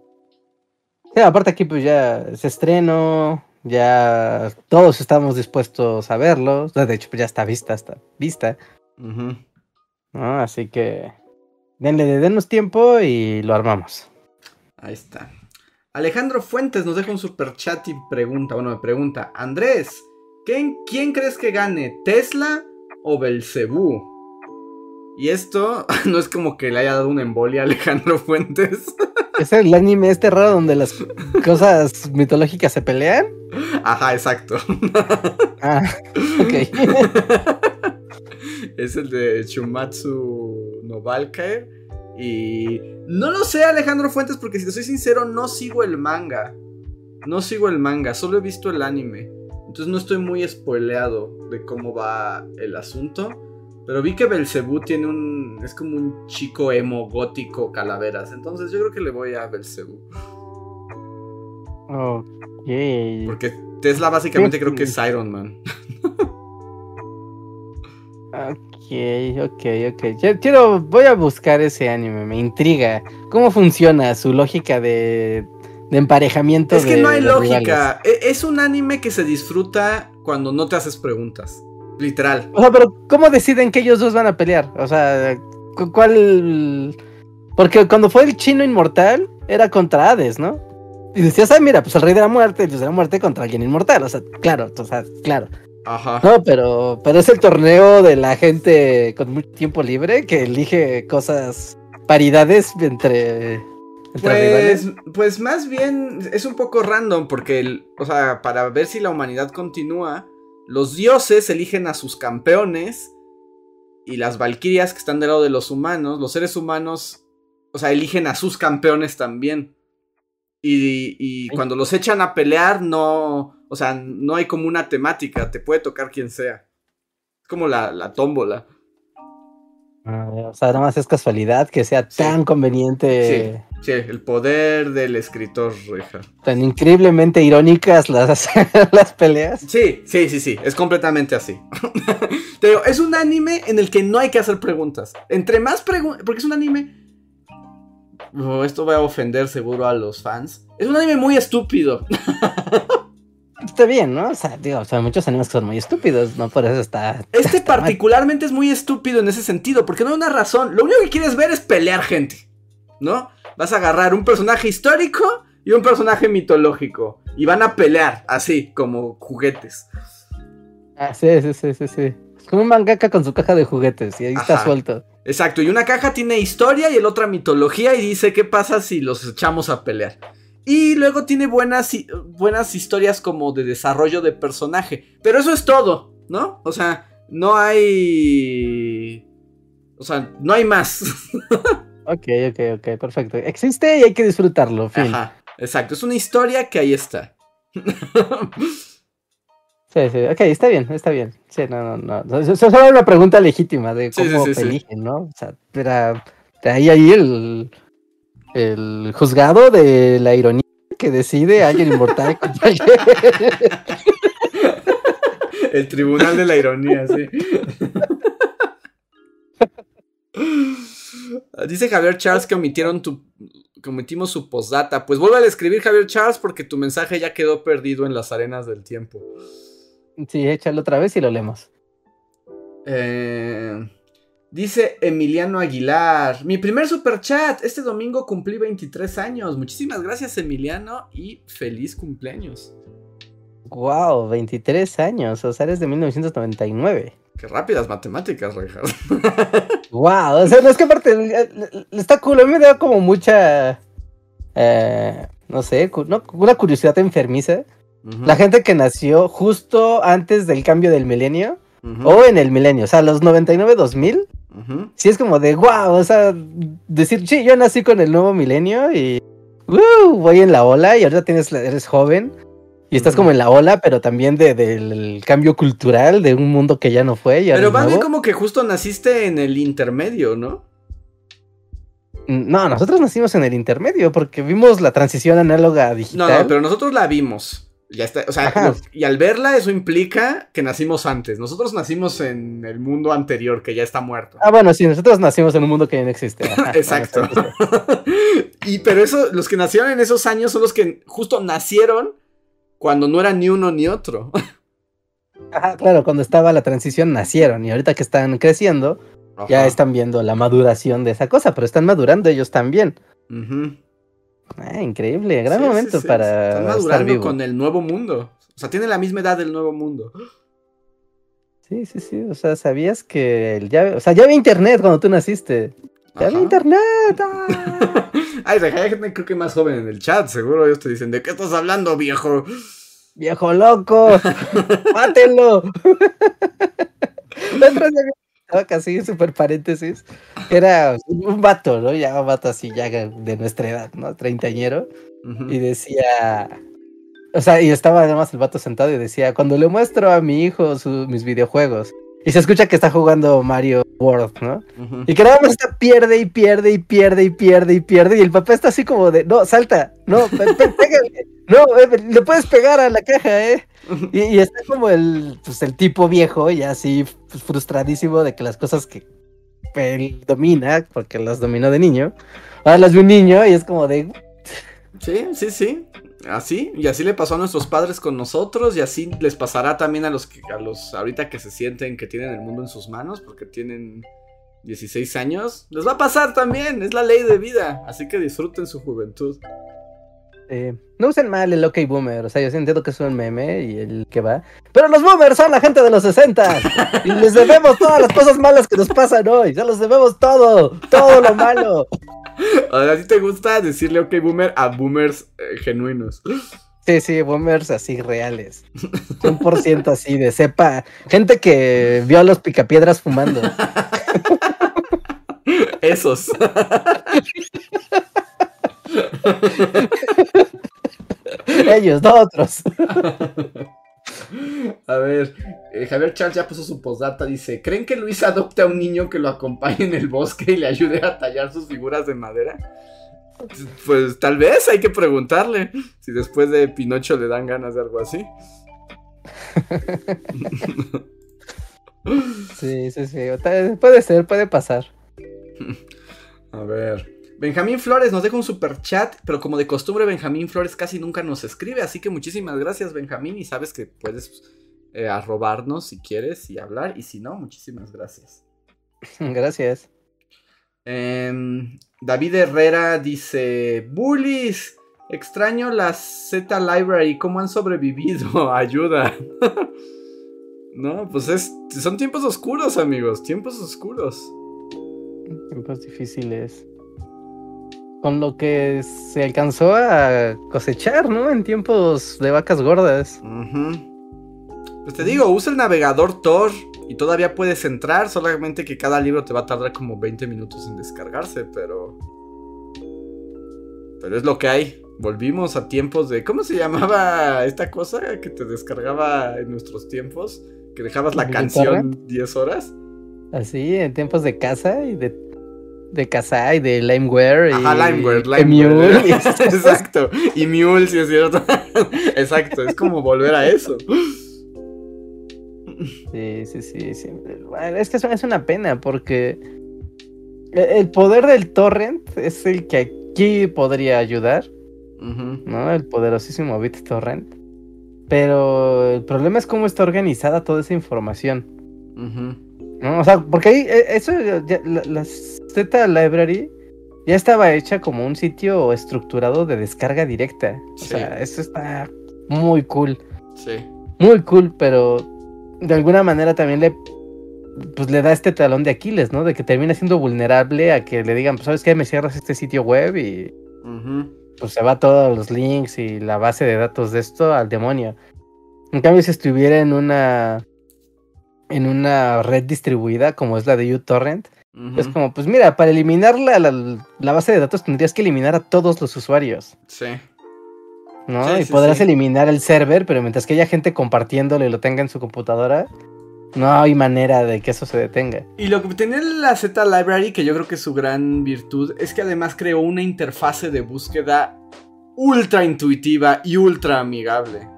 Sí, aparte aquí pues ya se estreno, ya todos estamos dispuestos a verlo. De hecho, pues ya está vista, está vista. Así que denle, denos tiempo y lo armamos. Ahí está. Alejandro Fuentes nos deja un super chat y pregunta, bueno, me pregunta, Andrés, ¿quién, quién crees que gane, Tesla o Belcebú? Y esto (laughs) no es como que le haya dado una embolia a Alejandro Fuentes. (laughs) ¿Es el anime este raro donde las cosas mitológicas se pelean? Ajá, exacto. (laughs) Ah, ok. es el de Shumatsu no y no lo sé, Alejandro Fuentes, porque si te soy sincero, no sigo el manga. No sigo el manga, solo he visto el anime. Entonces no estoy muy spoileado de cómo va el asunto. Pero vi que Belcebú tiene un. Es como un chico emo gótico calaveras. Entonces yo creo que le voy a Belcebú. Ok. Porque Tesla básicamente creo que es Iron Man. (laughs) Ok, ok, ok. quiero, voy a buscar ese anime, me intriga. ¿Cómo funciona su lógica de, emparejamiento? Es que no hay lógica. E, es un anime que se disfruta cuando no te haces preguntas. Literal. O sea, pero ¿cómo deciden que ellos dos van a pelear? O sea, ¿cuál...? Porque cuando fue el chino inmortal, era contra Hades, ¿no? Y decías, ay, mira, pues el rey de la muerte, el dios de la muerte contra alguien inmortal. O sea, claro, o sea, claro. Ajá. No, pero, pero es el torneo de la gente con mucho tiempo libre que elige cosas, paridades entre. pues, pues más bien es un poco random porque, o sea, para ver si la humanidad continúa, los dioses eligen a sus campeones y las valquirias que están del lado de los humanos, los seres humanos, o sea, eligen a sus campeones también. Y, y cuando los echan a pelear, no o sea, no hay como una temática, te puede tocar quien sea. Es como la, la tómbola. Ah, o sea, nada más es casualidad que sea tan conveniente. Sí, sí, el poder del escritor, Reja. Tan increíblemente irónicas las, (laughs) las peleas. Sí, sí, sí, sí, es completamente así. (laughs) Te digo, es un anime en el que no hay que hacer preguntas. Entre más preguntas, porque es un anime... Oh, esto va a ofender seguro a los fans. Es un anime muy estúpido. (laughs) Está bien, ¿no? O sea, digo, o sea, muchos animes que son muy estúpidos, ¿no? Por eso está. Este particularmente es muy estúpido en ese sentido, porque no hay una razón. Lo único que quieres ver es pelear gente, ¿no? Vas a agarrar un personaje histórico y un personaje mitológico. Y van a pelear así, como juguetes. Ah, sí, sí, sí, sí, sí. Es como un mangaka con su caja de juguetes y ahí está suelto. Exacto, y una caja tiene historia y el otra mitología y dice qué pasa si los echamos a pelear. Y luego tiene buenas, buenas historias como de desarrollo de personaje. Pero eso es todo, ¿no? O sea, no hay... O sea, no hay más. (laughs) ok, ok, ok, perfecto. Existe y hay que disfrutarlo. Fin. Ajá, exacto. Es una historia que ahí está. (laughs) Sí, sí, ok, está bien, está bien. Sí, no, no, no. Eso es una pregunta legítima de cómo se eligen, ¿no? O sea, pero ahí, ahí el, el juzgado de la ironía que decide alguien inmortal (laughs) El tribunal de la ironía, sí. (laughs) Dice Javier Charles que omitieron tu. Que omitimos su postdata. Pues vuelve a escribir Javier Charles porque tu mensaje ya quedó perdido en las arenas del tiempo. Sí, échalo otra vez y lo leemos. Eh. Dice Emiliano Aguilar, mi primer super chat, este domingo cumplí 23 años. Muchísimas gracias Emiliano y feliz cumpleaños. Wow, 23 años, o sea, eres de 1999. Qué rápidas matemáticas, Richard. wow, (laughs) o sea, no es que aparte está cool, a mí me da como mucha, eh, no sé, una curiosidad enfermiza. La gente que nació justo antes del cambio del milenio. O en el milenio, o sea, los 99-2000, Sí, es como de wow, o sea, decir, sí, yo nací con el nuevo milenio y uh, voy en la ola y ahorita tienes, eres joven y estás como en la ola, pero también de, del cambio cultural de un mundo que ya no fue. pero más bien como que justo naciste en el intermedio, ¿no? No, nosotros nacimos en el intermedio porque vimos la transición análoga a digital. No, no, pero nosotros la vimos. Ya está, o sea, y al verla eso implica que nacimos antes. Nosotros nacimos en el mundo anterior que ya está muerto. Ah, bueno, sí, nosotros nacimos en un mundo que ya no existe. (laughs) Exacto. (laughs) y pero eso, los que nacieron en esos años son los que justo nacieron cuando no era ni uno ni otro. (laughs) Ajá, claro, cuando estaba la transición nacieron y ahorita que están creciendo, ya están viendo la maduración de esa cosa, pero están madurando ellos también. Ah, increíble, gran momento para. Están madurando con el nuevo mundo. O sea, tiene la misma edad del nuevo mundo. Sí, sí, sí. O sea, sabías que ya, o sea, ya había internet cuando tú naciste. Ya había internet. ¡ah! (laughs) Ay, hay gente creo que más joven en el chat, seguro ellos te dicen, ¿de qué estás hablando, viejo? Viejo loco, (laughs) mátelo (laughs) casi super paréntesis, era un vato, ¿no? Ya un vato así, ya de nuestra edad, ¿no? Treintañero. Y decía, o sea, y estaba además el vato sentado y decía, cuando le muestro a mi hijo mis videojuegos, y se escucha que está jugando Mario World, ¿no? Y que nada más está pierde y pierde y pierde y pierde y pierde, y el papá está así como de, no, salta, no, (laughs) pégale, no, eh, le puedes pegar a la caja, ¿eh? Y, está como el, pues, el tipo viejo, y así pues, frustradísimo de que las cosas que él domina, porque las dominó de niño, ahora las ve un niño y es como de... Sí, sí, sí. Así, y así le pasó a nuestros padres con nosotros, y así les pasará también a los que, a los ahorita que se sienten que tienen el mundo en sus manos, porque tienen 16 años. Les va a pasar también, es la ley de vida, así que disfruten su juventud. Eh, no usen mal el OK Boomer, o sea, yo entiendo que es un meme y el que va. Pero los boomers son la gente de los 60 y les debemos todas las cosas malas que nos pasan hoy. Ya los debemos todo, todo lo malo. (laughs) ¿A ti te gusta decirle OK Boomer a boomers eh, genuinos? Sí, sí, boomers así reales. 100% así de cepa. Gente que vio a los picapiedras fumando. (laughs) Esos. (laughs) (laughs) Ellos, no otros. A ver, eh, Javier Charles ya puso su postdata. Dice: ¿Creen que Luis adopte a un niño que lo acompañe en el bosque y le ayude a tallar sus figuras de madera? Pues tal vez hay que preguntarle si después de Pinocho le dan ganas de algo así. (laughs) Sí, sí, sí. Puede ser, puede pasar. A ver. Benjamín Flores nos deja un super chat, pero como de costumbre Benjamín Flores casi nunca nos escribe, así que muchísimas gracias Benjamín y sabes que puedes eh, arrobarnos si quieres y hablar y si no, muchísimas gracias. (laughs) Gracias. Em, David Herrera dice, Bullies, extraño la Z Library, ¿cómo han sobrevivido? (laughs) Ayuda. (laughs) no, pues es, son tiempos oscuros amigos, tiempos oscuros. Tiempos difíciles con lo que se alcanzó a cosechar, ¿no? En tiempos de vacas gordas. Pues te digo, usa el navegador Tor y todavía puedes entrar, solamente que cada libro te va a tardar como 20 minutos en descargarse, pero... Pero es lo que hay. Volvimos a tiempos de... ¿Cómo se llamaba esta cosa que te descargaba en nuestros tiempos? Que dejabas la canción 10 horas. Así, en tiempos de casa y de de Kazai, de Limeware. Ajá, Limeware, Limeware. (laughs) (laughs) Exacto. Y Mule, si es cierto. (laughs) Exacto, es como volver a eso. Sí, sí, sí. sí. es que es una pena porque el poder del torrent es el que aquí podría ayudar. ¿No? El poderosísimo BitTorrent. Pero el problema es cómo está organizada toda esa información. ¿No? O sea, porque ahí, eh, eso, la, Z Library ya estaba hecha como un sitio estructurado de descarga directa. O sea, eso está muy cool. Sí. Muy cool, pero de alguna manera también le pues le da este talón de Aquiles, ¿no? De que termina siendo vulnerable a que le digan, pues sabes qué, me cierras este sitio web y pues se va todos los links y la base de datos de esto al demonio. En cambio, si estuviera en una en una red distribuida como es la de uTorrent, Es como, pues mira, para eliminar la, base de datos tendrías que eliminar a todos los usuarios. Sí. ¿No? y podrás eliminar el server, pero mientras que haya gente compartiéndolo y lo tenga en su computadora, no hay manera de que eso se detenga. Y lo que tiene la Z Library, que yo creo que es su gran virtud, es que además creó una interfase de búsqueda ultra intuitiva y ultra amigable.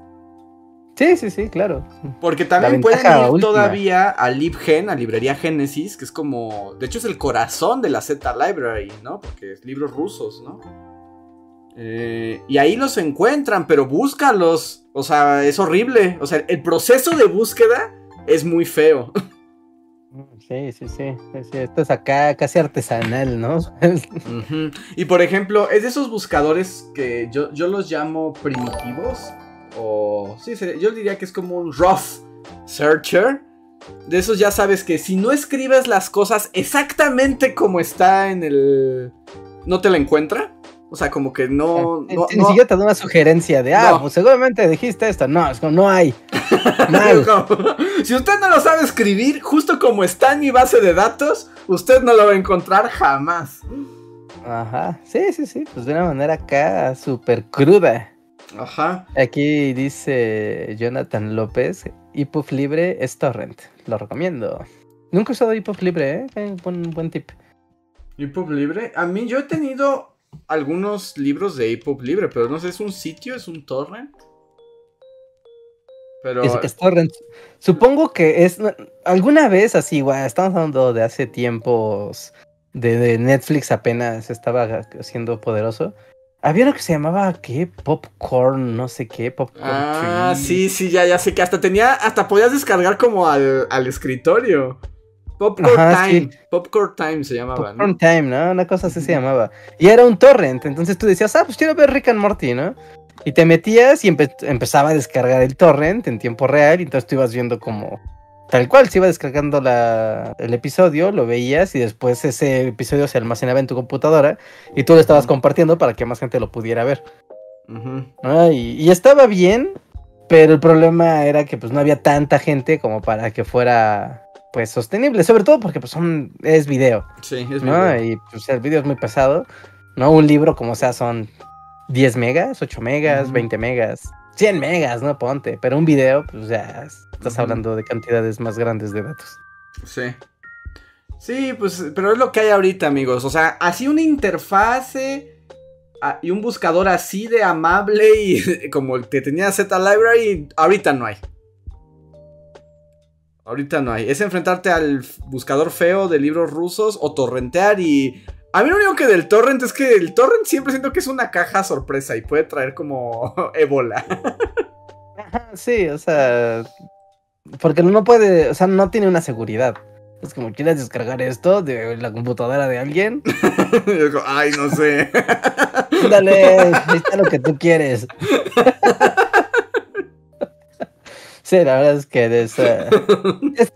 Sí, sí, sí, claro. Porque también pueden ir todavía a LibGen, a Librería Génesis, que es como. De hecho, es el corazón de la Z Library, ¿no? Porque es libros rusos, ¿no? Eh, y ahí los encuentran, pero búscalos. O sea, es horrible. O sea, el proceso de búsqueda es muy feo. (laughs) Sí, sí, sí, Esto es acá casi artesanal, ¿no? (laughs) Y por ejemplo, es de esos buscadores que yo, yo los llamo primitivos o sí, yo diría que es como un rough searcher. De esos ya sabes que si no escribes las cosas exactamente como está en el... no te la encuentra. O sea, como que no... no ni siquiera te da una sugerencia de, ah, pues seguramente dijiste esto. No, es como, no hay. (laughs) (laughs) si usted no lo sabe escribir, justo como está en mi base de datos, usted no lo va a encontrar jamás. Ajá, sí, sí, sí, pues de una manera acá súper cruda. Ajá. Aquí dice Jonathan López, EPUB libre es torrent. Lo recomiendo. Nunca he usado EPUB libre, ¿eh? Buen, buen tip. EPUB libre. A mí yo he tenido algunos libros de EPUB libre, pero no sé, ¿es un sitio? ¿Es un torrent? Pero... Es, torrent. Supongo que es... Alguna vez así, igual, estamos hablando de hace tiempos de Netflix apenas estaba siendo poderoso. Había uno que se llamaba, ¿qué? Popcorn, no sé qué, Popcorn. Ah, sí, sí, ya, ya sé que hasta tenía, hasta podías descargar como al, escritorio. Popcorn Time, Popcorn Time se llamaba, Popcorn Time, ¿no? Una cosa así se llamaba. Y era un torrent, entonces tú decías, ah, pues quiero ver Rick and Morty, ¿no? Y te metías y empezaba a descargar el torrent en tiempo real y entonces tú ibas viendo como tal cual, se iba descargando el episodio, lo veías y después ese episodio se almacenaba en tu computadora y tú lo estabas compartiendo para que más gente lo pudiera ver. y, estaba bien, pero el problema era que pues no había tanta gente como para que fuera pues sostenible, sobre todo porque pues son, es video. Sí, es video. Y pues el video es muy pesado, ¿no? Un libro como sea son 10 megas, 8 megas, 20 megas, 100 megas, ¿no? Ponte, pero un video pues ya Estás hablando de cantidades más grandes de datos. Sí. Sí, pues, pero es lo que hay ahorita, amigos. O sea, así una interfase ah, y un buscador así de amable y (laughs) como el que tenía Z Library, ahorita no hay. Ahorita no hay. Es enfrentarte al buscador feo de libros rusos o torrentear y... A mí lo único que del torrent es que el torrent siempre siento que es una caja sorpresa y puede traer como (laughs) ébola. Sí, o sea, porque no puede, o sea, no tiene una seguridad. Es como, ¿quieres descargar esto de la computadora de alguien? (laughs) Ay, no sé. (laughs) Dale, ahí está lo que tú quieres. sí, la verdad es que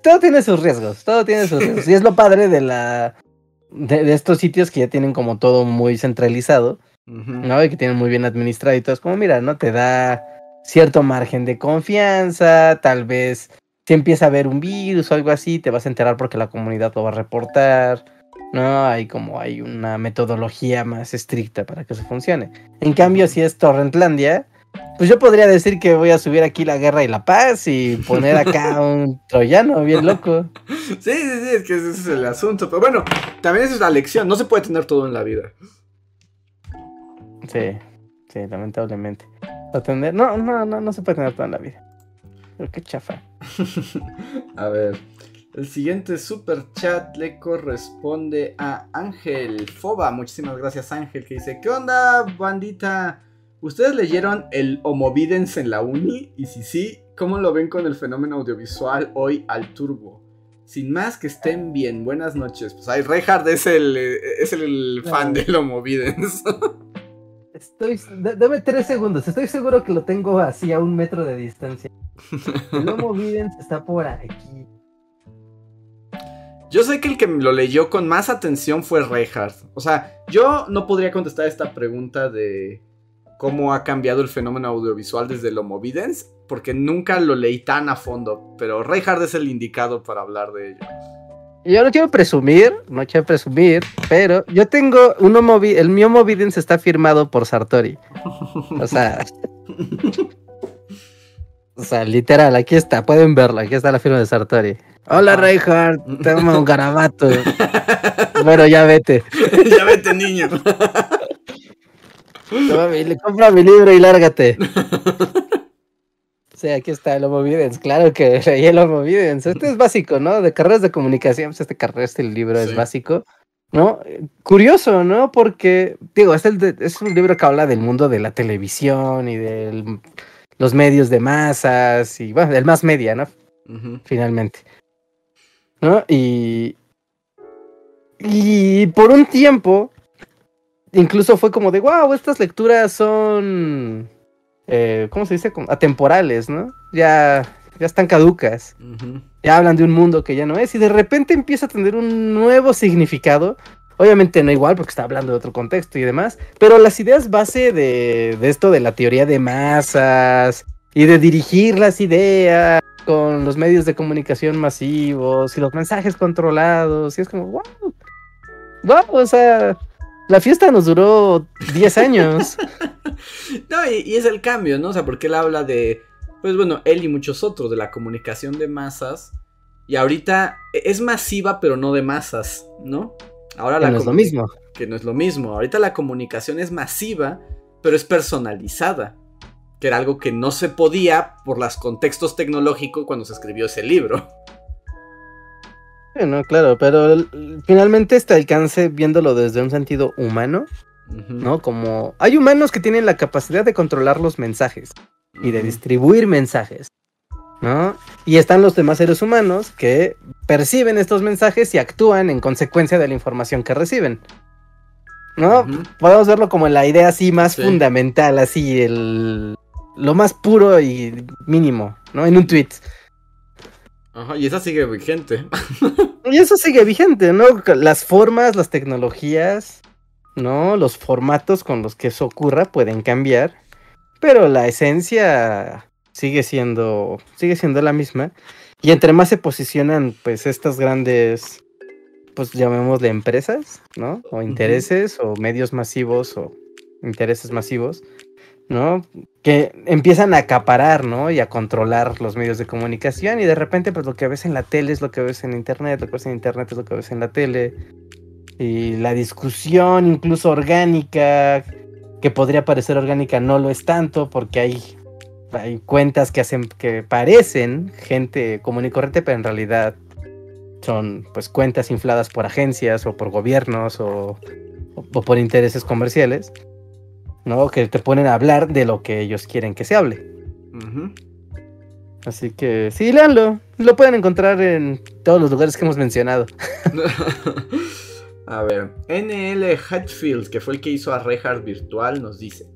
todo tiene sus riesgos, todo tiene sus riesgos. Y es lo padre de la de, estos sitios que ya tienen como todo muy centralizado, ¿no? Y que tienen muy bien administrado y todo. Es como, mira, no te da cierto margen de confianza, tal vez si empieza a haber un virus o algo así, te vas a enterar porque la comunidad lo va a reportar. No, hay como hay una metodología más estricta para que eso funcione. En cambio, si es Torrentlandia, pues yo podría decir que voy a subir aquí la guerra y la paz y poner acá (laughs) un troyano bien loco. Sí, sí, sí, es que ese es el asunto. Pero bueno, también esa es la lección. No se puede tener todo en la vida. Sí, sí, lamentablemente. No, no, no, no se puede tener toda la vida. Pero qué chafa. (laughs) a ver. El siguiente super chat le corresponde a Ángel Foba. Muchísimas gracias, Ángel, que dice: ¿Qué onda, bandita? ¿Ustedes leyeron el Homovidence en la uni? Y si sí, ¿cómo lo ven con el fenómeno audiovisual hoy al turbo? Sin más, que estén bien. Buenas noches. Pues ay, Reinhardt es el, es el fan del Homovidence. (laughs) Estoy. Dame tres segundos. Estoy seguro que lo tengo así a un metro de distancia. El Homo Videns está por aquí. (laughs) Yo sé que el que lo leyó con más atención fue Reinhardt. O sea, yo no podría contestar esta pregunta de cómo ha cambiado el fenómeno audiovisual desde el Homo Videns, porque nunca lo leí tan a fondo. Pero Reinhardt es el indicado para hablar de ello. Yo no quiero presumir, no quiero presumir, pero yo tengo uno movi el mío Movidence está firmado por Sartori. O sea, (laughs) o sea, literal, aquí está, pueden verlo, aquí está la firma de Sartori. Hola ah. Reinhardt, tengo un (laughs) garabato. bueno, ya vete. (laughs) ya vete, niño. (laughs) compra mi libro y lárgate. Sí, aquí está el Homo Videns. Claro que (laughs) leí el Homo Videns. Este es básico, ¿no? De carreras de comunicación, pues este carrera, este libro es básico. ¿No? Curioso, ¿no? Porque, digo, es, es un libro que habla del mundo de la televisión y de los medios de masas y, bueno, del más media, ¿no? Finalmente. ¿No? Y. Y por un tiempo, incluso fue como de, wow, estas lecturas son eh, ¿cómo se dice? Atemporales, ¿no? Ya, ya están caducas. Ya hablan de un mundo que ya no es y de repente empieza a tener un nuevo significado. Obviamente no igual porque está hablando de otro contexto y demás, pero las ideas base de, de esto de la teoría de masas y de dirigir las ideas con los medios de comunicación masivos y los mensajes controlados y es como, wow, wow, o sea, la fiesta nos duró 10 (laughs) años. no, y, es el cambio, ¿no? O sea, porque él habla de, pues bueno, él y muchos otros, de la comunicación de masas. Y ahorita es masiva, pero no de masas, ¿no? Ahora la no es lo mismo. Que no es lo mismo. Ahorita la comunicación es masiva, pero es personalizada. Que era algo que no se podía por los contextos tecnológicos cuando se escribió ese libro no, claro, pero finalmente este alcance viéndolo desde un sentido humano, ¿no? Como hay humanos que tienen la capacidad de controlar los mensajes y de distribuir mensajes, ¿no? Y están los demás seres humanos que perciben estos mensajes y actúan en consecuencia de la información que reciben. ¿No? Podemos verlo como la idea así más fundamental, así el lo más puro y mínimo, ¿no? En un tweet. Ajá, y esa sigue vigente. (laughs) y eso sigue vigente, ¿no? Las formas, las tecnologías, ¿no? Los formatos con los que eso ocurra pueden cambiar, pero la esencia sigue siendo, sigue siendo la misma. Y entre más se posicionan, pues, estas grandes, pues, llamémosle empresas, ¿no? O intereses, o medios masivos, o intereses masivos, ¿no? Que empiezan a acaparar, ¿no? Y a controlar los medios de comunicación y de repente pues lo que ves en la tele es lo que ves en internet, lo que ves en internet es lo que ves en la tele. Y la discusión incluso orgánica, que podría parecer orgánica, no lo es tanto porque hay, hay cuentas que hacen, que parecen gente común y corriente, pero en realidad son pues cuentas infladas por agencias o por gobiernos o, o por intereses comerciales. ¿No? Que te ponen a hablar de lo que ellos quieren que se hable. Así que sí, léanlo. Lo pueden encontrar en todos los lugares que hemos mencionado. (laughs) a ver, NL Hatfield, que fue el que hizo a Rehard Virtual, nos dice: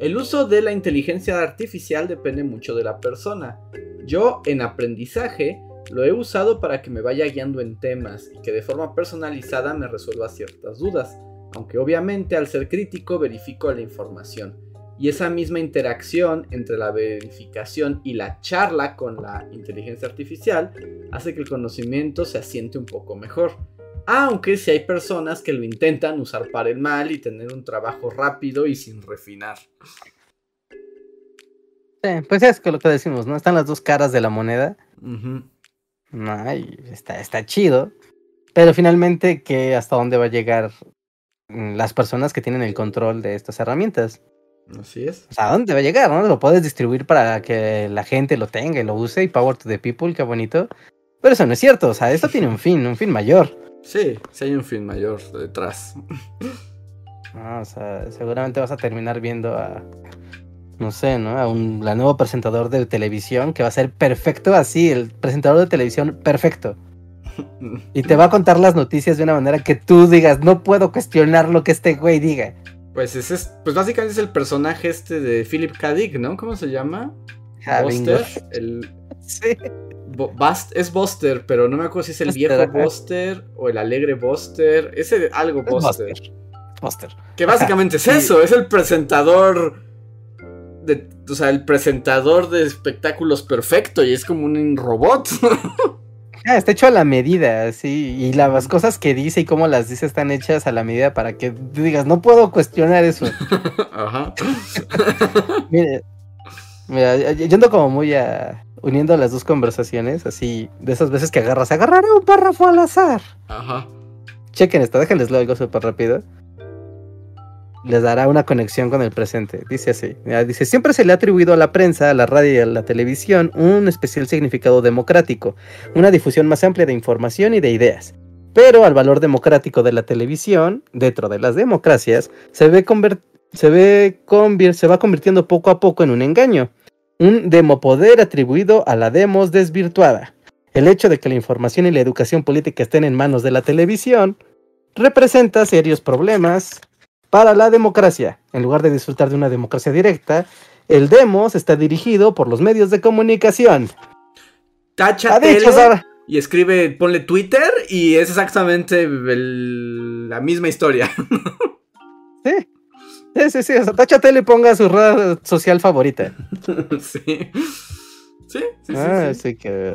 El uso de la inteligencia artificial depende mucho de la persona. Yo, en aprendizaje, lo he usado para que me vaya guiando en temas y que de forma personalizada me resuelva ciertas dudas aunque obviamente al ser crítico verifico la información. Y esa misma interacción entre la verificación y la charla con la inteligencia artificial hace que el conocimiento se asiente un poco mejor. Aunque si hay personas que lo intentan usar para el mal y tener un trabajo rápido y sin refinar. Pues es lo que decimos, ¿no? Están las dos caras de la moneda. está, está chido. Pero finalmente, ¿qué, ¿hasta dónde va a llegar las personas que tienen el control de estas herramientas. Así es. O sea, ¿a dónde va a llegar? ¿no? Lo puedes distribuir para que la gente lo tenga y lo use y power to the people, qué bonito. Pero eso no es cierto, o sea, esto tiene un (laughs) fin, un fin mayor. Sí, sí hay un fin mayor detrás. o sea, seguramente vas a terminar viendo a, no sé, ¿no? A un la nuevo presentador de televisión que va a ser perfecto así, el presentador de televisión perfecto. Y te va a contar las noticias de una manera que tú digas, no puedo cuestionar lo que este güey diga. Pues ese es, pues básicamente es el personaje este de Philip K. Dick, ¿no? ¿Cómo se llama? Buster. El... (laughs) Sí. es Buster, pero no me acuerdo si es el viejo Buster o el alegre Buster. Ese algo Buster. Buster. Que básicamente es eso, es el presentador. De, o sea, el presentador de espectáculos perfecto y es como un robot. (laughs) Ah, está hecho a la medida, sí. Y las cosas que dice y cómo las dice están hechas a la medida para que digas, no puedo cuestionar eso. (laughs) Ajá. (laughs) Mire, mira, yo ando como muy a, uniendo las dos conversaciones, así, de esas veces que agarras, agarraré un párrafo al azar. Ajá. Chequen esto, déjenles algo súper rápido les dará una conexión con el presente. Dice así, dice, siempre se le ha atribuido a la prensa, a la radio y a la televisión un especial significado democrático, una difusión más amplia de información y de ideas. Pero al valor democrático de la televisión, dentro de las democracias, se, ve se, ve se va convirtiendo poco a poco en un engaño, un demopoder atribuido a la demos desvirtuada. El hecho de que la información y la educación política estén en manos de la televisión representa serios problemas para la democracia. En lugar de disfrutar de una democracia directa, el demos está dirigido por los medios de comunicación. Tacha y escribe, ponle Twitter y es exactamente la misma historia. (laughs) sí. Sí, sí, sí. O sea, tacha tele y ponga su red social favorita. (laughs) sí. Sí, sí, ah, sí, que.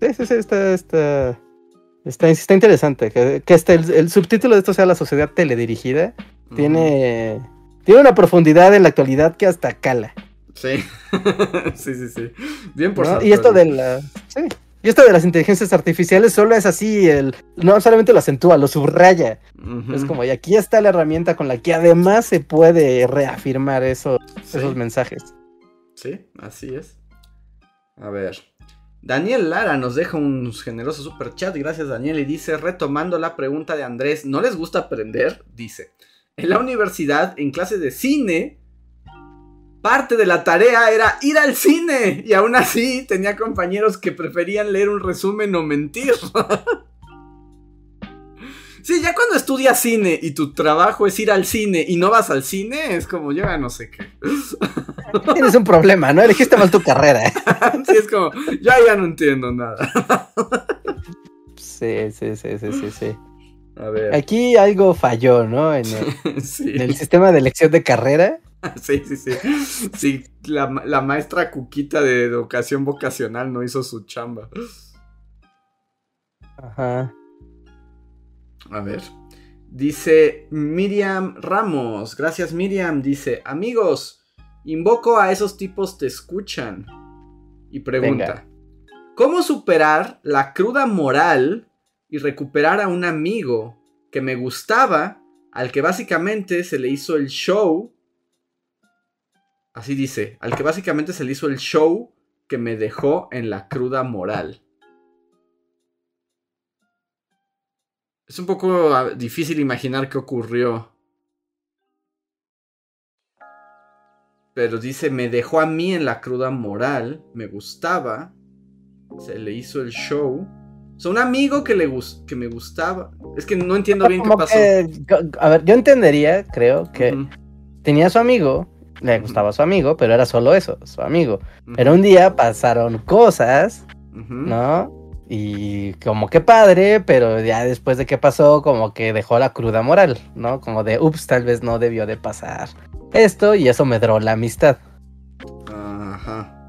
Sí, sí, sí, está, está, está, interesante. Que, este, el, el, subtítulo de esto sea la sociedad teledirigida. Tiene, tiene una profundidad en la actualidad que hasta cala. Sí, (laughs) sí, sí, sí. Bien por ¿No? Y esto de la... Sí. Y esto de las inteligencias artificiales solo es así, el no solamente lo acentúa, lo subraya. Es como, y aquí está la herramienta con la que además se puede reafirmar eso, esos mensajes. Sí, así es. A ver. Daniel Lara nos deja un generoso super chat. Gracias, Daniel. Y dice, retomando la pregunta de Andrés, ¿no les gusta aprender? Dice, en la universidad, en clase de cine, parte de la tarea era ir al cine. Y aún así tenía compañeros que preferían leer un resumen o mentir. (laughs) sí, ya cuando estudias cine y tu trabajo es ir al cine y no vas al cine, es como yo ya no sé qué. (laughs) Tienes un problema, ¿no? Elegiste mal tu carrera. (laughs) sí, es como, yo ya no entiendo nada. sí, sí, sí, sí, sí, sí. Aquí algo falló, ¿no? (laughs) En el, sistema de elección de carrera. (laughs) Sí, sí, sí. Sí, la, maestra Cuquita de educación vocacional no hizo su chamba. Ajá. A ver. Dice Miriam Ramos. Gracias, Miriam. Dice: Amigos, invoco a esos tipos te escuchan. Y pregunta: ¿Cómo superar la cruda moral y recuperar a un amigo que me gustaba, al que básicamente se le hizo el show. Así dice, al que básicamente se le hizo el show que me dejó en la cruda moral. Es un poco ah, difícil imaginar qué ocurrió. Pero dice, me dejó a mí en la cruda moral, me gustaba, se le hizo el show o sea, un amigo que, le que me gustaba. Es que no entiendo bien qué pasó. a ver, yo entendería, creo, que tenía a su amigo, le gustaba a su amigo, pero era solo eso, su amigo. Pero un día pasaron cosas, ¿no? Y como que padre, pero ya después de que pasó, como que dejó la cruda moral, ¿no? Como de, ups, tal vez no debió de pasar esto y eso medró la amistad. Ajá.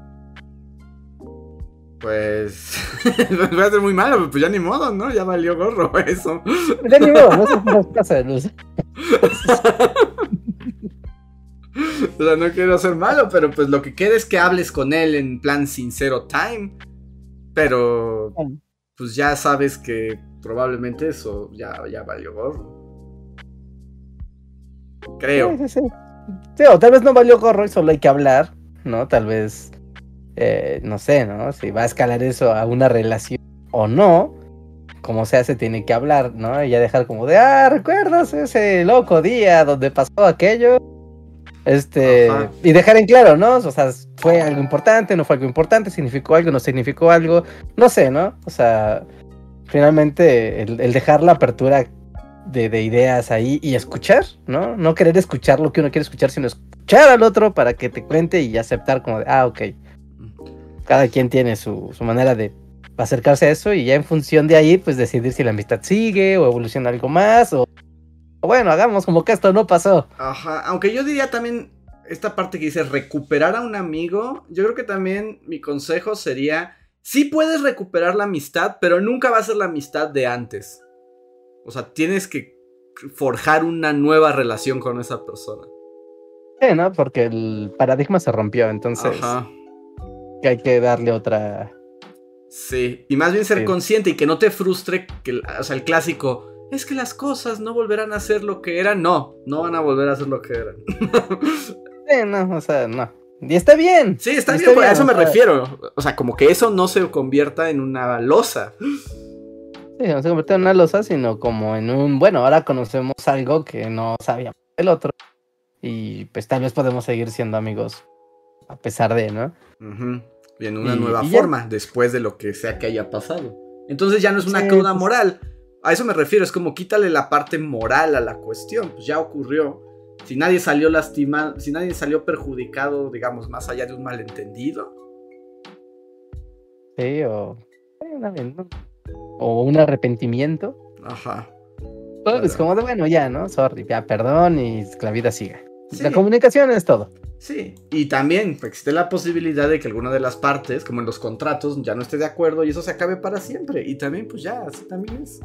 Pues (laughs) va a ser muy malo, pues ya ni modo, ¿no? Ya valió gorro (laughs) eso. Ya ni modo, no se pasa de luz. (laughs) o sea, no quiero ser malo, pero pues lo que queda es que hables con él en plan sincero time. Pero pues ya sabes que probablemente eso ya, ya valió gorro. Creo. Sí, sí, sí. sí, o tal vez no valió gorro y solo hay que hablar, ¿no? Tal vez eh, no sé, ¿no? Si va a escalar eso a una relación o no, como sea, se tiene que hablar, ¿no? Y ya dejar como de, ah, ¿recuerdas ese loco día donde pasó aquello? Este, y dejar en claro, ¿no? O sea, fue algo importante, no fue algo importante, significó algo, no significó algo, no sé, ¿no? O sea, finalmente el, dejar la apertura de, de, ideas ahí y escuchar, ¿no? No querer escuchar lo que uno quiere escuchar, sino escuchar al otro para que te cuente y aceptar como de, ah, ok, cada quien tiene su, manera de acercarse a eso y ya en función de ahí, pues decidir si la amistad sigue o evoluciona algo más o, bueno, hagamos como que esto no pasó. Ajá, aunque yo diría también esta parte que dice recuperar a un amigo, yo creo que también mi consejo sería sí puedes recuperar la amistad, pero nunca va a ser la amistad de antes. O sea, tienes que forjar una nueva relación con esa persona. Sí, ¿no? Porque el paradigma se rompió, entonces Ajá. Que hay que darle otra... Sí, y más bien ser consciente y que no te frustre, que, o sea, el clásico, es que las cosas no volverán a ser lo que eran. No, no van a volver a ser lo que eran. (laughs) sí, no, o sea, no. Y está bien. Sí, está, bien, a eso me refiero. O sea, como que eso no se convierta en una losa. Sí, no se convierte en una losa, sino como en un, bueno, ahora conocemos algo que no sabíamos el otro. Y pues tal vez podemos seguir siendo amigos a pesar de, ¿no? Y en una nueva forma, después de lo que sea que haya pasado. Entonces ya no es una cruda pues moral. A eso me refiero, es como quítale la parte moral a la cuestión. Pues ya ocurrió si nadie salió lastimado, si nadie salió perjudicado, digamos, más allá de un malentendido. Sí, o, o un arrepentimiento. Ajá. Pues es como de, bueno, ya, ¿no? Sorry, ya, perdón y la vida siga. La comunicación es todo. Sí, y también existe la posibilidad de que alguna de las partes, como en los contratos, ya no esté de acuerdo y eso se acabe para siempre. Y también, pues ya, así también es.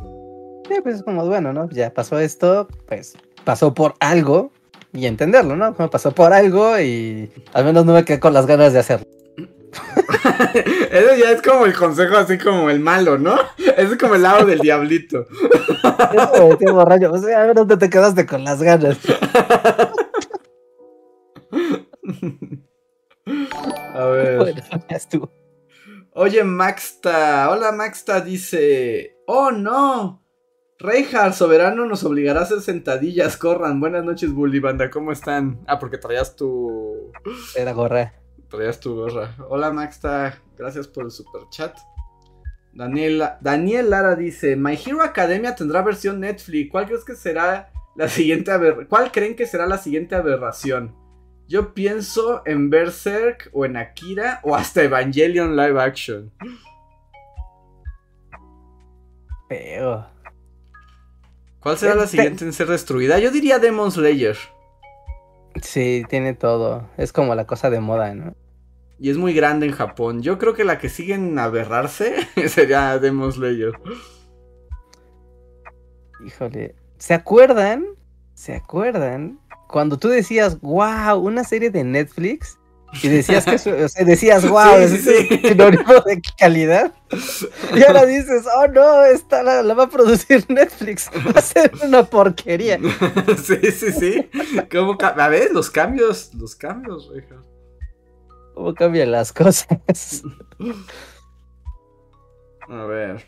Sí, pues es como, bueno, ¿no? Ya pasó esto, pues pasó por algo, y entenderlo, ¿no? Me pasó por algo y al menos no me quedé con las ganas de hacerlo. (laughs) Eso ya es como el consejo así como el malo, ¿no? Ese es como el lado del diablito. Eso, tío borracho. O sea, a ver te quedaste con las ganas. (laughs) A ver. Oye, Maxta. Hola, Maxta dice. Oh, no. Reinhardt, soberano, nos obligará a hacer sentadillas. Corran. Buenas noches, Bully Banda. ¿Cómo están? Ah, porque traías tu. Era gorra. Traías tu gorra. Hola, Maxta. Gracias por el super chat. Daniel, Daniel Lara dice: My Hero Academia tendrá versión Netflix. ¿Cuál crees que será la siguiente ¿Cuál creen que será la siguiente aberración? Yo pienso en Berserk o en Akira o hasta Evangelion Live Action. Feo. ¿Cuál será la este siguiente en ser destruida? Yo diría Demon Slayer. Sí, tiene todo. Es como la cosa de moda, ¿no? Y es muy grande en Japón. Yo creo que la que sigue en aberrarse (laughs) sería Demon Slayer. Híjole. ¿Se acuerdan? ¿Se acuerdan? Cuando tú decías, wow, una serie de Netflix y decías que (laughs) o sea, decías, wow, es sinónimo de calidad. Y ahora dices, oh no, esta la, va a producir Netflix. Va a ser una porquería. (laughs) sí, sí, sí. ¿Cómo a ver, los cambios, los cambios, reja. ¿Cómo cambian las cosas? (laughs) a ver.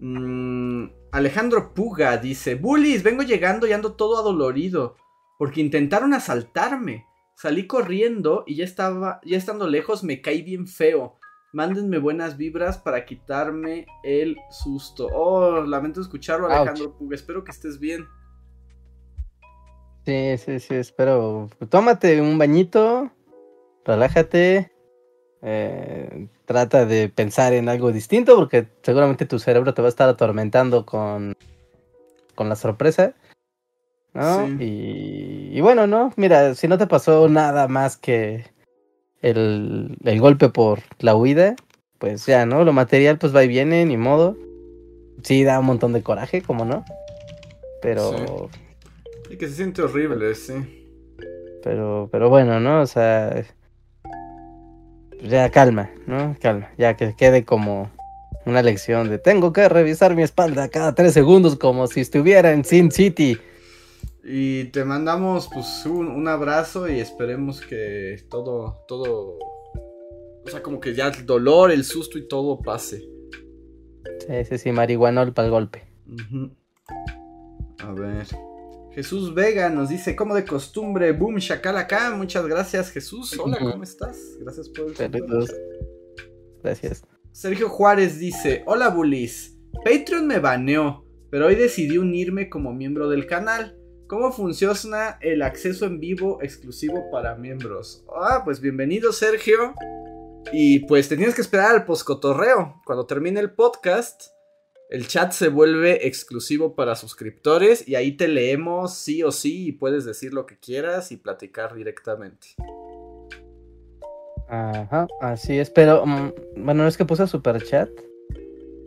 Mm, Alejandro Puga dice: Bullies, vengo llegando y ando todo adolorido. Porque intentaron asaltarme. Salí corriendo y ya estaba, ya estando lejos me caí bien feo. Mándenme buenas vibras para quitarme el susto. Oh, lamento escucharlo, Alejandro Puga. Espero que estés bien. Sí, sí, sí, espero. Tómate un bañito, relájate, eh, trata de pensar en algo distinto porque seguramente tu cerebro te va a estar atormentando con, con la sorpresa. ¿No? Y, bueno, ¿no? Mira, si no te pasó nada más que el, golpe por la huida, pues ya, ¿no? Lo material pues va y viene, ni modo. Sí, da un montón de coraje, como no. Pero... Y que se siente horrible, sí. Pero, pero bueno, ¿no? O sea... Ya calma, ¿no? Calma. Ya que quede como una lección de tengo que revisar mi espalda cada tres segundos como si estuviera en Sin City. Y te mandamos pues un, abrazo y esperemos que todo, todo, o sea, como que ya el dolor, el susto y todo pase. Sí, sí, sí, marihuanol para el golpe. A ver. Jesús Vega nos dice, como de costumbre, boom, chacal acá. Muchas gracias, Jesús. Hola, ¿cómo estás? Gracias por el Gracias. Sergio Juárez dice, hola, bullies. Patreon me baneó, pero hoy decidí unirme como miembro del canal. ¿Cómo funciona el acceso en vivo exclusivo para miembros? Ah, pues bienvenido Sergio. Y pues tenías que esperar al poscotorreo. Cuando termine el podcast, el chat se vuelve exclusivo para suscriptores y ahí te leemos sí o sí y puedes decir lo que quieras y platicar directamente. Ajá, así es, pero mm, bueno, es que puse super chat.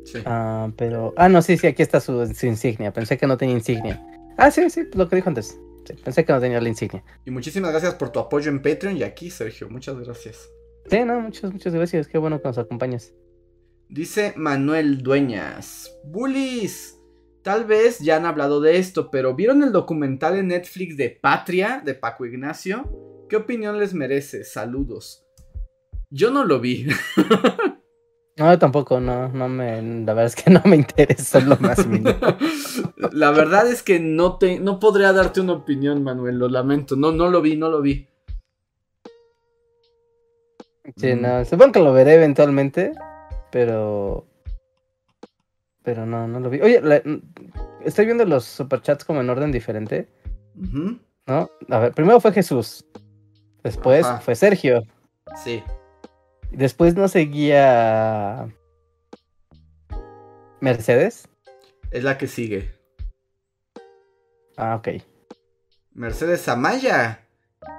Sí. Ah, pero. Ah, no, sí, sí, aquí está su, insignia. Pensé que no tenía insignia. Ah, sí, sí, lo que dijo antes. pensé que no tenía la insignia. Y muchísimas gracias por tu apoyo en Patreon y aquí, Sergio. Muchas gracias. Sí, no, muchas, muchas gracias. Qué bueno que nos acompañas. Dice Manuel Dueñas. Bullies. Tal vez ya han hablado de esto, pero ¿vieron el documental en Netflix de Patria de Paco Ignacio? ¿Qué opinión les merece? Saludos. Yo no lo vi. (laughs) no, tampoco, no, no me, la verdad es que (laughs) no me interesa lo más mínimo. (laughs) la verdad es que no te, no podría darte una opinión, Manuel, lo lamento. No, no lo vi, no lo vi. Sí, no, mm. supongo que lo veré eventualmente, pero, pero no, no lo vi. Oye, estoy viendo los superchats como en orden diferente. ¿No? A ver, primero fue Jesús. Después fue Sergio. Sí. Después no seguía Mercedes. Es la que sigue. Ah, ok. Mercedes Amaya.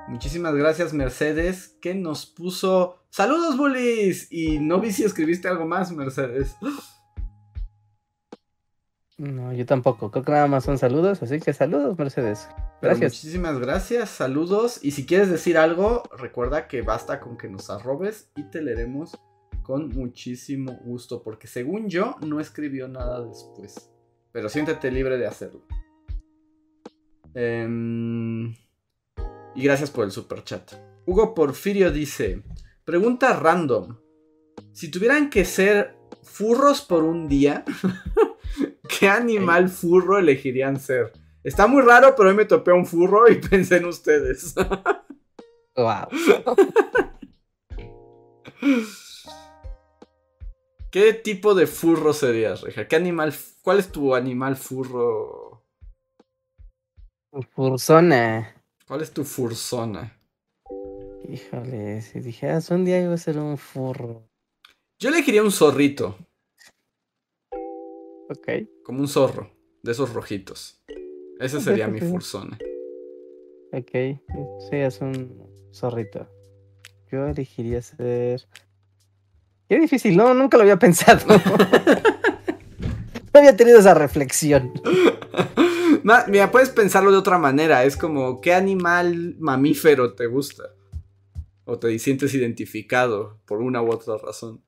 Muchísimas gracias, Mercedes, que nos puso. ¡Saludos, bullies! Y no vi si escribiste algo más, Mercedes. No, yo tampoco. Creo que nada más son saludos, así que saludos, Mercedes. Gracias. muchísimas gracias, saludos. Y si quieres decir algo, recuerda que basta con que nos arrobes y te leeremos con muchísimo gusto. Porque según yo, no escribió nada después. Pero siéntete libre de hacerlo. Em, y gracias por el super chat. Hugo Porfirio dice: Pregunta random. Si tuvieran que ser furros por un día. (laughs) ¿Qué animal furro elegirían ser? Está muy raro, pero hoy me topé a un furro y (laughs) pensé en ustedes. wow. ¿Qué tipo de furro serías, Reja? ¿Qué animal, cuál es tu animal furro? Fursona. ¿Cuál es tu fursona? Híjole, si dijeras un día iba a ser un furro. Yo elegiría un zorrito. Ok. Como un zorro, de esos rojitos. Ese sería mi fursona. Ok, sí, es un zorrito. Yo elegiría ser. Qué difícil, no, nunca lo había pensado. (laughs) no había tenido esa reflexión. (laughs) mira, puedes pensarlo de otra manera. Es como, ¿qué animal mamífero te gusta? O te sientes identificado por una u otra razón.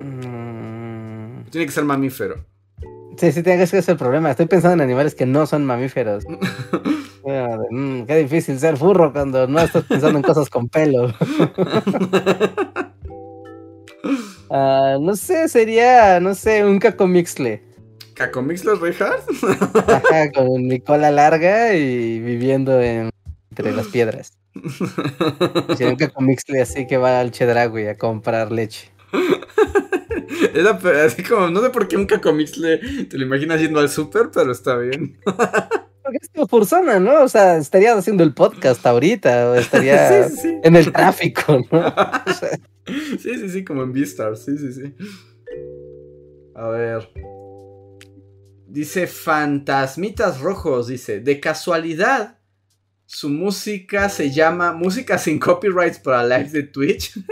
Mm. Tiene que ser mamífero. Sí, sí, tiene que ser el problema. Estoy pensando en animales que no son mamíferos. (laughs) Mm, qué difícil ser furro cuando no estás pensando en cosas con pelo. (laughs) Ah, no sé, sería, no sé, un cacomixle. ¿Cacomixle Richard? Ajá, con mi cola larga y viviendo entre las piedras. (laughs) Sería un cacomixle así que va al Chedragui a comprar leche. Así como, no sé por qué un cacomixle te lo imaginas yendo al súper, pero está bien. Porque es como persona, ¿no? O sea, estaría haciendo el podcast ahorita, o estaría (laughs) en el tráfico, ¿no? Sí, sí, sí, como en Beastar, sí, sí, sí. A ver. Dice Fantasmitas Rojos, dice, de casualidad, su música se llama Música sin copyrights para live de Twitch. (laughs)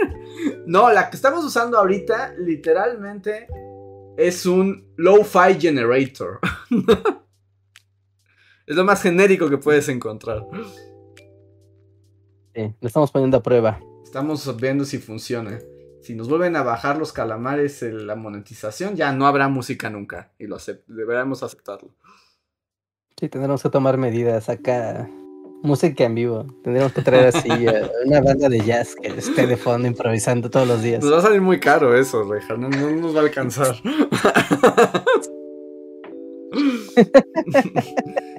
No, la que estamos usando ahorita literalmente es un Lo-Fi Generator. (laughs) es lo más genérico que puedes encontrar. Sí, lo estamos poniendo a prueba. Estamos viendo si funciona. Si nos vuelven a bajar los calamares en la monetización, ya no habrá música nunca. Y lo deberemos aceptarlo. Sí, tendremos que tomar medidas acá música en vivo. Tendríamos que traer así una banda de jazz que esté de fondo improvisando todos los días. Nos va a salir muy caro eso, Reja. No, nos va a alcanzar.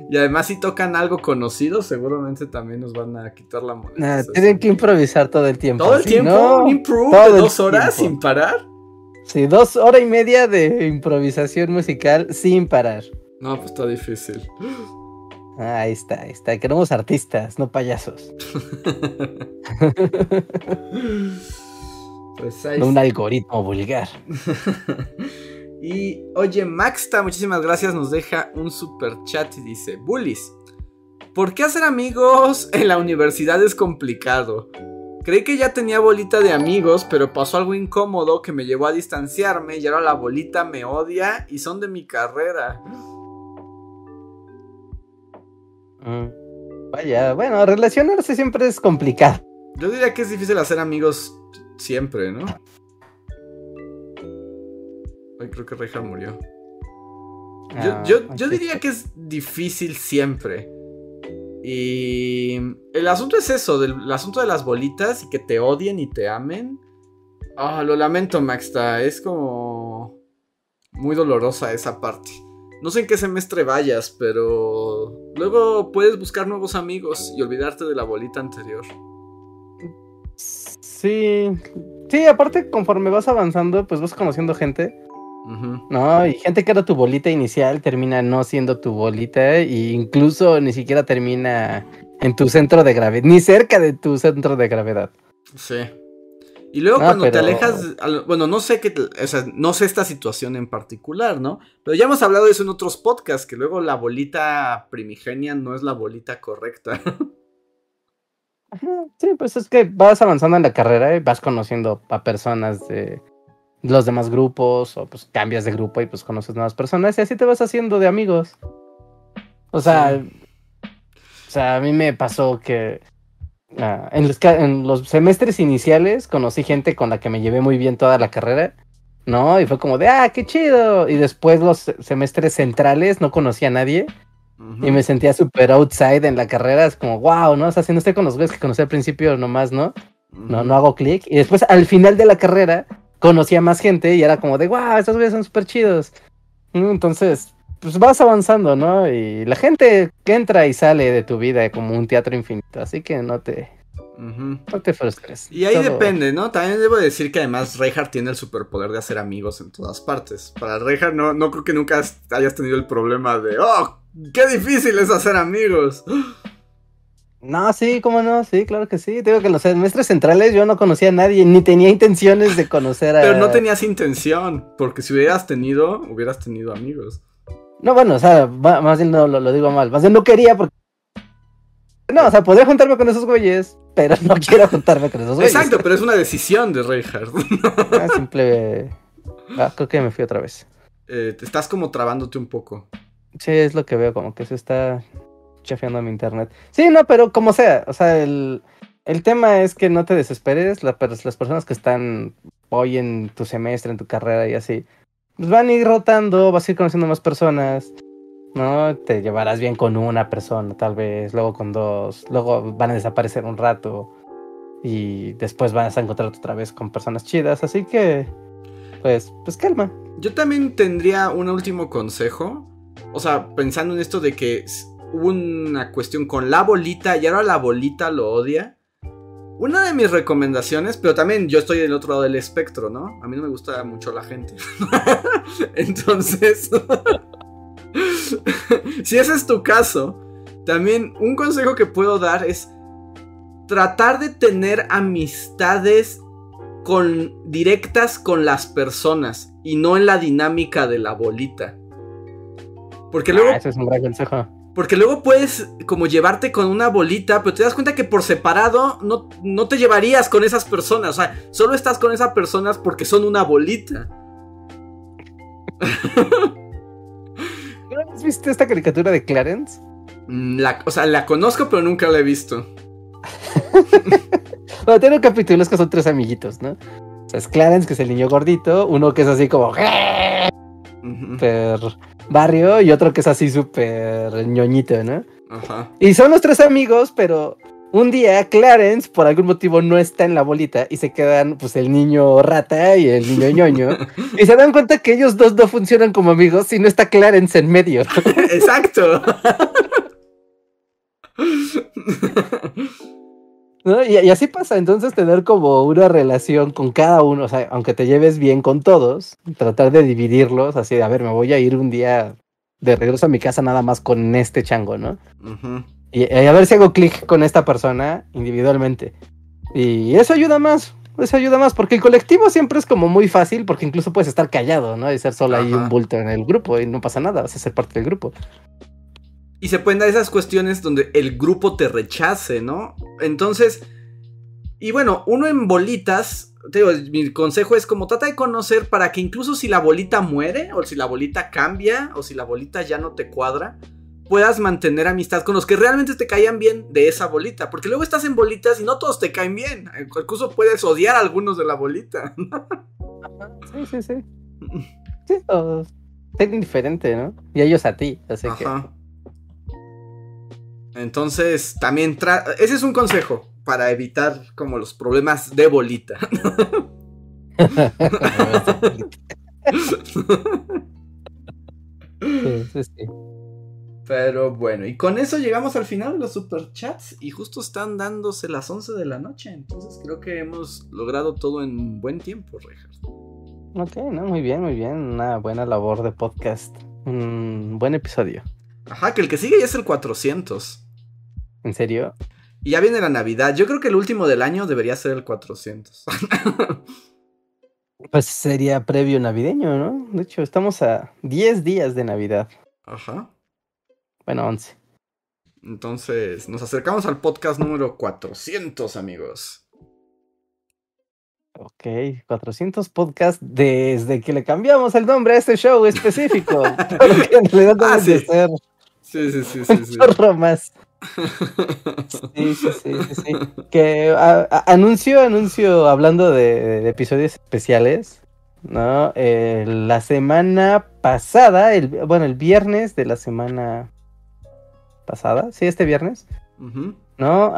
y además si tocan algo conocido, seguramente también nos van a quitar la moneda. tienen que improvisar todo el tiempo. ¿Todo el tiempo? ¿Un improve de dos horas sin parar? Sí, dos horas y media de improvisación musical sin parar. No, pues está difícil. Ahí está, ahí está. Queremos artistas, no payasos. (laughs) pues ahí no un algoritmo vulgar. (laughs) y oye, Maxta, muchísimas gracias. Nos deja un super chat y dice: Bullies, ¿por qué hacer amigos en la universidad es complicado? Creí que ya tenía bolita de amigos, pero pasó algo incómodo que me llevó a distanciarme y ahora la bolita me odia y son de mi carrera. Mm, vaya, bueno, relacionarse siempre es complicado. Yo diría que es difícil hacer amigos siempre, ¿no? Ay, creo que Reja murió. yo ah, diría que es difícil siempre. Y el asunto es eso, el asunto de las bolitas y que te odien y te amen. Ah, lo lamento, Maxta, es como muy dolorosa esa parte. No sé en qué semestre vayas, pero luego puedes buscar nuevos amigos y olvidarte de la bolita anterior. Sí, sí, aparte conforme vas avanzando, pues vas conociendo gente no, y gente que era tu bolita inicial termina no siendo tu bolita e incluso ni siquiera termina en tu centro de gravedad, ni cerca de tu centro de gravedad. Sí. Y luego cuando te alejas, bueno, no sé qué, o sea, no sé esta situación en particular, ¿no? Pero ya hemos hablado de eso en otros podcasts, que luego la bolita primigenia no es la bolita correcta. Sí, pues es que vas avanzando en la carrera y vas conociendo a personas de, los demás grupos o pues cambias de grupo y pues conoces nuevas personas y así te vas haciendo de amigos. O sea, o sea, a mí me pasó que ah, en, los, en, los, semestres iniciales conocí gente con la que me llevé muy bien toda la carrera, ¿no? Y fue como de, ah, qué chido. Y después los semestres centrales no conocía a nadie. Y me sentía súper outside en la carrera, es como, wow, ¿no? O sea, si no estoy con los güeyes que conocí al principio nomás, ¿no? No, no hago clic. Y después al final de la carrera conocía más gente y era como de, wow, estos güeyes son súper chidos. Entonces, pues vas avanzando, ¿no? Y la gente que entra y sale de tu vida como un teatro infinito, así que no te... No te frustres. Y ahí depende, ¿no? También debo decir que además Reinhardt tiene el superpoder de hacer amigos en todas partes. Para Reinhardt no, no creo que nunca hayas tenido el problema de, oh, qué difícil es hacer amigos. No, sí, cómo no, sí, claro que sí. Digo que los semestres centrales yo no conocía a nadie, ni tenía intenciones de conocer a. Pero no tenías intención, porque si hubieras tenido, hubieras tenido amigos. No, bueno, o sea, más bien no lo, digo mal, más bien no quería porque. No, o sea, podría juntarme con esos güeyes, pero no (laughs) quiero juntarme con esos güeyes. Exacto, pero es una decisión de Reinhardt. (laughs) ah, simple. Ah, creo que me fui otra vez. Eh, te estás como trabándote un poco. Sí, es lo que veo, como que se está chafeando mi internet. Sí, no, pero como sea, o sea, el, tema es que no te desesperes, las personas que están hoy en tu semestre, en tu carrera y así, pues van a ir rotando, vas a ir conociendo más personas, ¿no? Te llevarás bien con una persona, tal vez, luego con dos, luego van a desaparecer un rato y después vas a encontrarte otra vez con personas chidas, así que, pues, pues calma. Yo también tendría un último consejo, o sea, pensando en esto de que hubo una cuestión con la bolita y ahora la bolita lo odia. Una de mis recomendaciones, pero también yo estoy del otro lado del espectro, ¿no? A mí no me gusta mucho la gente. (laughs) Entonces, (laughs) si ese es tu caso, también un consejo que puedo dar es tratar de tener amistades con directas con las personas y no en la dinámica de la bolita. Porque luego. Ah, ese es un gran consejo. Porque luego puedes como llevarte con una bolita, pero te das cuenta que por separado no, no te llevarías con esas personas. O sea, solo estás con esas personas porque son una bolita. (laughs) ¿Has visto esta caricatura de Clarence? Mm, o sea, la conozco, pero nunca la he visto. (laughs) bueno, tiene capítulos que son tres amiguitos, ¿no? O sea, es Clarence, que es el niño gordito, uno que es así como barrio y otro que es así súper ñoñito, ¿no? Ajá. Y son los tres amigos, pero un día Clarence por algún motivo no está en la bolita y se quedan pues el niño rata y el niño ñoño (laughs) y se dan cuenta que ellos dos no funcionan como amigos si no está Clarence en medio. (laughs) Exacto. (laughs) Y, así pasa, entonces tener como una relación con cada uno, o sea, aunque te lleves bien con todos, tratar de dividirlos, así de, a ver, me voy a ir un día de regreso a mi casa nada más con este chango, ¿no? y, a ver si hago clic con esta persona individualmente. Y eso ayuda más, eso ayuda más, porque el colectivo siempre es como muy fácil, porque incluso puedes estar callado, ¿no? Y ser solo ahí un bulto en el grupo y no pasa nada, vas a ser parte del grupo. Y se pueden dar esas cuestiones donde el grupo te rechace, ¿no? Entonces, Y bueno, uno en bolitas, te digo, mi consejo es como trata de conocer para que incluso si la bolita muere, o si la bolita cambia, o si la bolita ya no te cuadra, puedas mantener amistad con los que realmente te caían bien de esa bolita. Porque luego estás en bolitas y no todos te caen bien. Incluso puedes odiar a algunos de la bolita. (laughs) sí, sí, sí. Sí, todos. diferente, ¿no? Y ellos a ti, así que. Entonces, también ese es un consejo para evitar como los problemas de bolita. Pero bueno, y con eso llegamos al final de los superchats y justo están dándose las 11 de la noche, entonces creo que hemos logrado todo en buen tiempo, Rejas. Ok, no, muy bien, muy bien, una buena labor de podcast, un buen episodio. Ajá, que el que sigue ya es el 400. ¿En serio? Y ya viene la Navidad. Yo creo que el último del año debería ser el 400. (laughs) pues sería previo navideño, ¿no? De hecho, estamos a 10 días de Navidad. Ajá. Bueno, 11. Entonces, nos acercamos al podcast número 400, amigos. Ok, 400 podcasts desde que le cambiamos el nombre a este show específico. (laughs) ah, sí. Sí, sí, sí, sí, sí. más. Sí, sí, sí, sí, Que anuncio, anuncio, hablando de, episodios especiales, ¿no? Eh, la semana pasada, el, bueno, el viernes de la semana pasada, sí, este viernes, ¿no?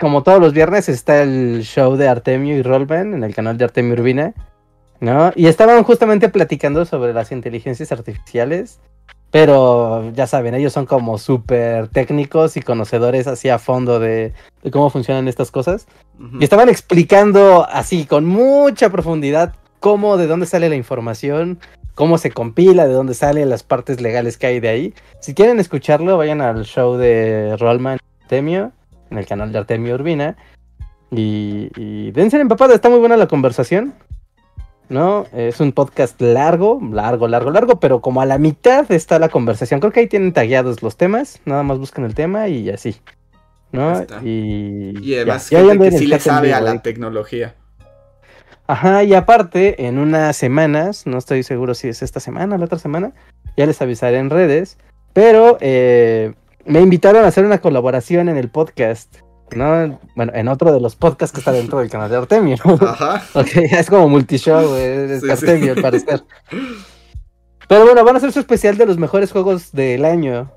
como todos los viernes está el show de Artemio y Rollman en el canal de Artemio Urbina, ¿no? Y estaban justamente platicando sobre las inteligencias artificiales pero ya saben, ellos son como súper técnicos y conocedores así a fondo de, cómo funcionan estas cosas. Y estaban explicando así con mucha profundidad cómo, de dónde sale la información, cómo se compila, de dónde salen las partes legales que hay de ahí. Si quieren escucharlo, vayan al show de Rollman Artemio, en el canal de Artemio Urbina. Y, y dense empapada, está muy buena la conversación. ¿No? Es un podcast largo, largo, largo, largo, pero como a la mitad está la conversación. Creo que ahí tienen tagueados los temas, nada más buscan el tema y así, ¿no? Y, y además gente que sí le sabe a la tecnología. Ajá, y aparte, en unas semanas, no estoy seguro si es esta semana o la otra semana, ya les avisaré en redes, pero eh, me invitaron a hacer una colaboración en el podcast ¿no? Bueno, en otro de los podcasts que está dentro del canal de Artemio. Ajá. (laughs) es como multishow, es Artemio al parecer. Pero bueno, van a hacer su especial de los mejores juegos del año.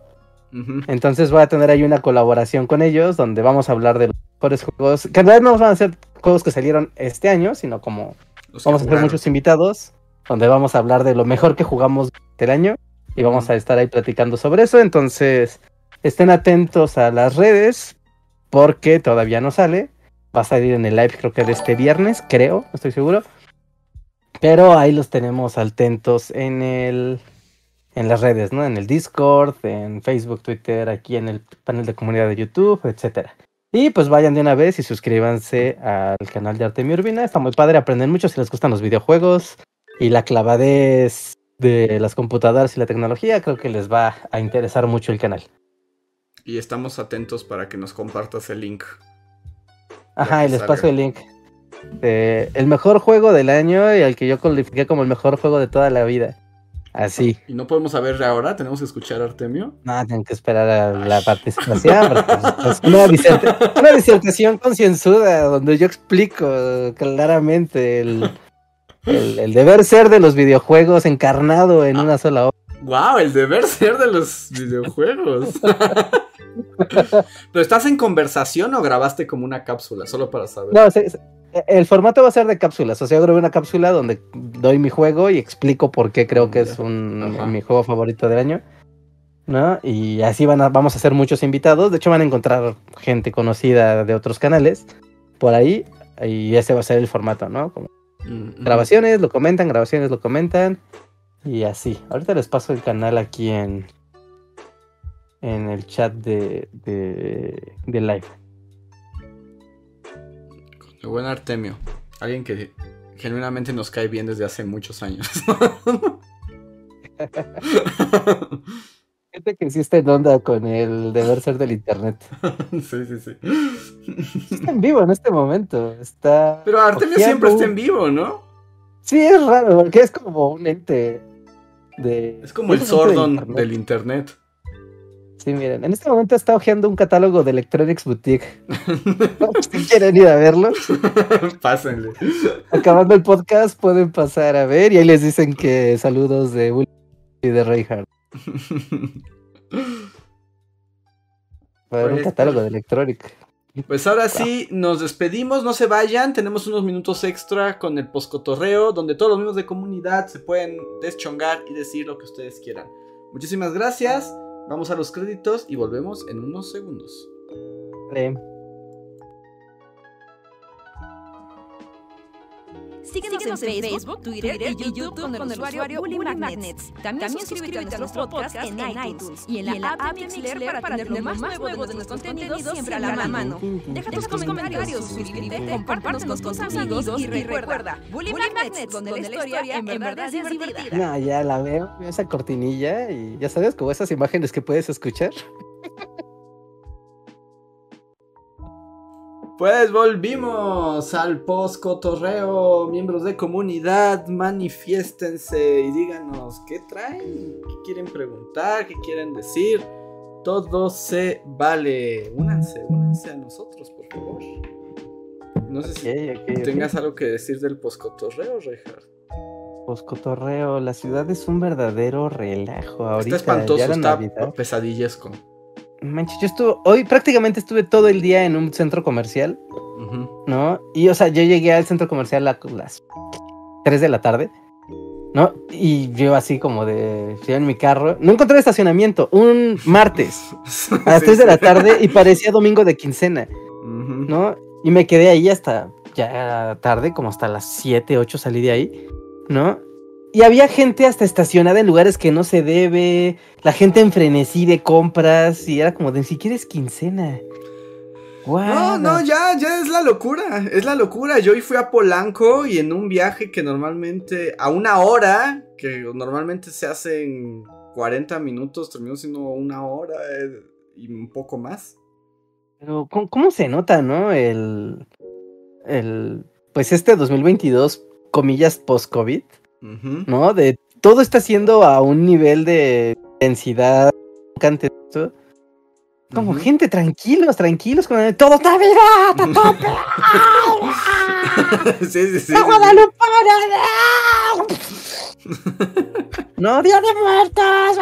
Entonces voy a tener ahí una colaboración con ellos donde vamos a hablar de los mejores juegos. Que en realidad no van a ser juegos que salieron este año, sino como vamos a tener muchos invitados, donde vamos a hablar de lo mejor que jugamos del año y vamos a estar ahí platicando sobre eso. Entonces estén atentos a las redes porque todavía no sale. Va a salir en el live creo que de este viernes, creo, no estoy seguro. Pero ahí los tenemos atentos en el en las redes, ¿no? En el Discord, en Facebook, Twitter, aquí en el panel de comunidad de YouTube, etcétera. Y pues vayan de una vez y suscríbanse al canal de Artemio Urbina. Está muy padre, aprenden mucho si les gustan los videojuegos y la clavadez de las computadoras y la tecnología. Creo que les va a interesar mucho el canal y estamos atentos para que nos compartas el link. Ajá, y les paso el link. el mejor juego del año y el que yo califiqué como el mejor juego de toda la vida. Así. ¿Y no podemos saber ahora? ¿Tenemos que escuchar a Artemio? No, tengo que esperar a la participación. Pues, (laughs) una, disertación concienzuda donde yo explico claramente el, el, deber ser de los videojuegos encarnado en una sola obra. ¡Wow! El deber (laughs) ser de los videojuegos. ¿Pero estás en conversación o grabaste como una cápsula? Solo para saber. No, el formato va a ser de cápsulas. O sea, yo grabé una cápsula donde doy mi juego y explico por qué creo que es un, mi juego favorito del año. ¿No? Y así van vamos a hacer muchos invitados. De hecho, van a encontrar gente conocida de otros canales por ahí. Y ese va a ser el formato, ¿no? Como mm, grabaciones, lo comentan, grabaciones, lo comentan. Y así. Ahorita les paso el canal aquí en, en el chat de, de, de live. Qué buen Artemio. Alguien que genuinamente nos cae bien desde hace muchos años. Gente que sí está en onda con el deber ser del internet. (laughs) sí, sí, sí. Está en vivo en este momento. Está. Pero Artemio siempre está en vivo, ¿no? Sí, es raro, porque es como un ente de. Es como el Sordon del internet. Sí, miren, en este momento está hojeando un catálogo de Electronics Boutique. (laughs) si quieren ir a verlo, (laughs) pásenle. Acabando el podcast, pueden pasar a ver y ahí les dicen que saludos de Will y de Reinhardt. (laughs) Para un pues, catálogo de Electronic. Pues ahora sí, nos despedimos, no se vayan, tenemos unos minutos extra con el poscotorreo, donde todos los miembros de comunidad se pueden deschongar y decir lo que ustedes quieran. Muchísimas gracias. Vamos a los créditos y volvemos en unos segundos. Síguenos, en Facebook, Twitter, y YouTube, con, el usuario Bully Magnets. También, suscríbete a nuestro podcast en iTunes y en la app Mixler para, para tener lo más nuevo de nuestros contenidos siempre a la mano. Deja tus comentarios, suscríbete, compártenos con tus amigos y recuerda, Bully Magnets, donde la historia en verdad es divertida. No, ya la veo, esa cortinilla y ya sabes, como esas imágenes que puedes escuchar. Pues volvimos al post cotorreo, miembros de comunidad, manifiéstense y díganos qué traen, qué quieren preguntar, qué quieren decir. Todo se vale. Únanse, únanse a nosotros, por favor. No sé si tengas algo que decir del poscotorreo, Richard. Poscotorreo, la ciudad es un verdadero relajo ahorita. Está espantoso, está pesadillesco. Manches, yo estuve, hoy prácticamente estuve todo el día en un centro comercial, ¿no? Y, o sea, yo llegué al centro comercial a las 3 de la tarde, ¿no? Y yo así como de, yo en mi carro, no encontré estacionamiento, un martes, a las (laughs) 3 de la tarde y parecía domingo de quincena, ¿no? Y me quedé ahí hasta ya tarde, como hasta las 7, 8 salí de ahí, ¿no? Y había gente hasta estacionada en lugares que no se debe, la gente en frenesí de compras, y era como de si quieres quincena. No, no, ya, ya es la locura, es la locura. Yo hoy fui a Polanco y en un viaje que normalmente, a una hora, que normalmente se hace en 40 minutos, terminó siendo una hora eh, y un poco más. Pero, ¿cómo, se nota, no? El, el, pues este 2022, comillas, post-COVID. ¿No? De todo está siendo a un nivel de densidad como gente, tranquilos, tranquilos, con todo está viva, está todo (laughs) Sí, sí, sí. no, Día de Muertos.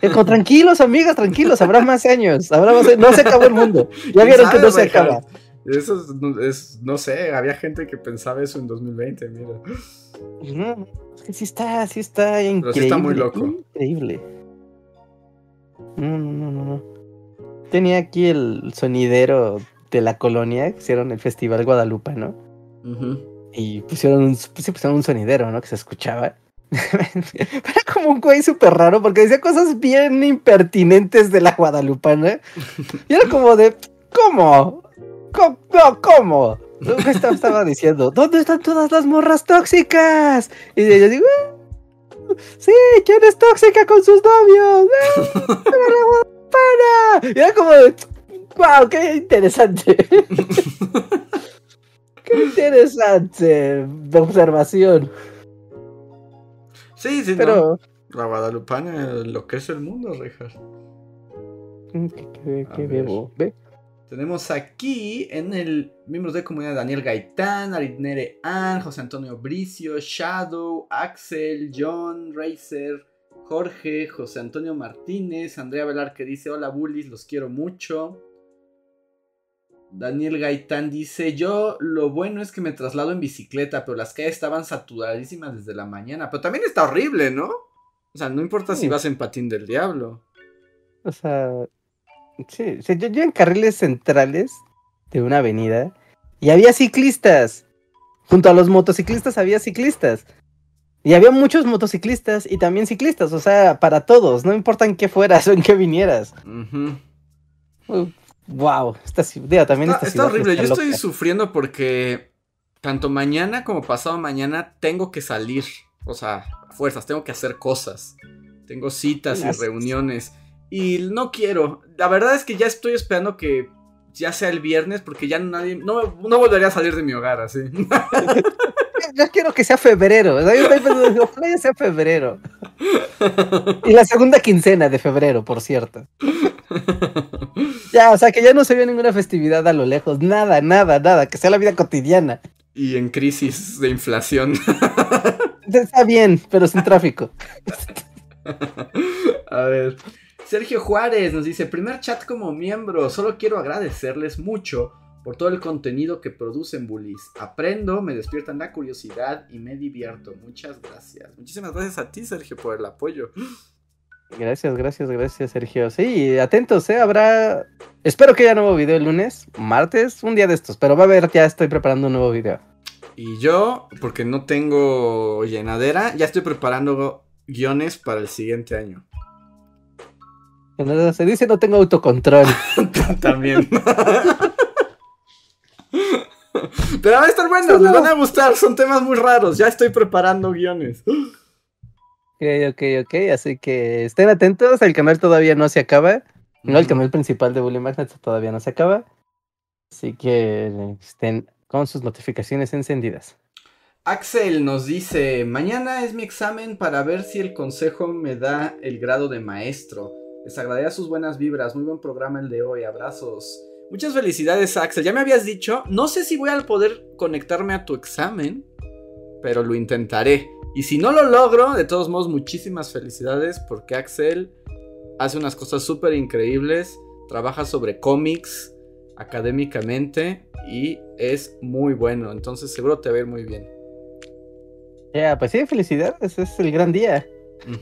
Eh, tranquilos, amigas, tranquilos, habrá más años, habrá más no se acabó el mundo. Ya vieron que no se acaba. Eso es, no sé, había gente que pensaba eso en 2020, mira. No, es que sí está, sí está increíble. Pero está muy loco. Increíble. No, no, no, no. Tenía aquí el sonidero de la colonia, que hicieron el Festival Guadalupe, ¿no? Y pusieron un, pusieron un sonidero, ¿no? Que se escuchaba. (laughs) Era como un güey súper raro porque decía cosas bien impertinentes de la guadalupana. Y era como de, ¿cómo? ¿Cómo? ¿Cómo? Estaba, estaba diciendo, ¿dónde están todas las morras tóxicas? Y yo digo, ah, sí, ¿quién es tóxica con sus novios? ¡Para! Y era como wow, qué interesante. (laughs) qué interesante de observación. Sí, sí, pero... La Guadalupana lo que es el mundo, Richard. ¿Qué, qué, ¿Ve? Tenemos aquí en el miembros de comunidad Daniel Gaitán, Aritnere Ann, José Antonio Bricio, Shadow, Axel, John, Racer, Jorge, José Antonio Martínez, Andrea Velar que dice hola bullies, los quiero mucho. Daniel Gaitán dice, yo lo bueno es que me traslado en bicicleta, pero las calles estaban saturadísimas desde la mañana. Pero también está horrible, ¿no? O sea, no importa si vas en patín del diablo. O sea, Sí, yo, en carriles centrales de una avenida y había ciclistas. Junto a los motociclistas había ciclistas. Y había muchos motociclistas y también ciclistas, o sea, para todos, no importa en qué fueras o en qué vinieras. wow, esta ciudad también está, está horrible. Yo estoy sufriendo porque tanto mañana como pasado mañana tengo que salir, o sea, fuerzas, tengo que hacer cosas. Tengo citas y reuniones. Y no quiero. La verdad es que ya estoy esperando que ya sea el viernes porque ya nadie. No, no volvería a salir de mi hogar así. (laughs) Yo quiero que sea febrero. Yo estoy pensando, ojalá ya sea febrero. Y la segunda quincena de febrero, por cierto. (laughs) Ya, o sea, que ya no se ve ninguna festividad a lo lejos. Nada, nada, nada. Que sea la vida cotidiana. Y en crisis de inflación. Está bien, pero sin tráfico. (laughs) A ver. Sergio Juárez nos dice, primer chat como miembro, solo quiero agradecerles mucho por todo el contenido que producen Bullies. Aprendo, me despiertan la curiosidad y me divierto. Muchas gracias. Muchísimas gracias a ti, Sergio, por el apoyo. Gracias, gracias, gracias, Sergio. Sí, atentos, ¿eh? Habrá... Espero que haya nuevo video el lunes, martes, un día de estos, pero va a haber, ya estoy preparando un nuevo video. Y yo, porque no tengo llenadera, ya estoy preparando guiones para el siguiente año. Se dice no tengo autocontrol. (laughs) También. (laughs) Pero van a estar buenos, les van a gustar, son temas muy raros. Ya estoy preparando guiones. Ok, ok, ok. Así que estén atentos, el canal todavía no se acaba. No, el canal principal de Bully Magnet todavía no se acaba. Así que estén con sus notificaciones encendidas. Axel nos dice, mañana es mi examen para ver si el consejo me da el grado de maestro. Les agradezco sus buenas vibras, muy buen programa el de hoy, abrazos. Muchas felicidades Axel, ya me habías dicho, no sé si voy a poder conectarme a tu examen, pero lo intentaré. Y si no lo logro, de todos modos muchísimas felicidades porque Axel hace unas cosas súper increíbles, trabaja sobre cómics académicamente y es muy bueno, entonces seguro te va a ir muy bien. Ya, pues sí, felicidades, es el gran día.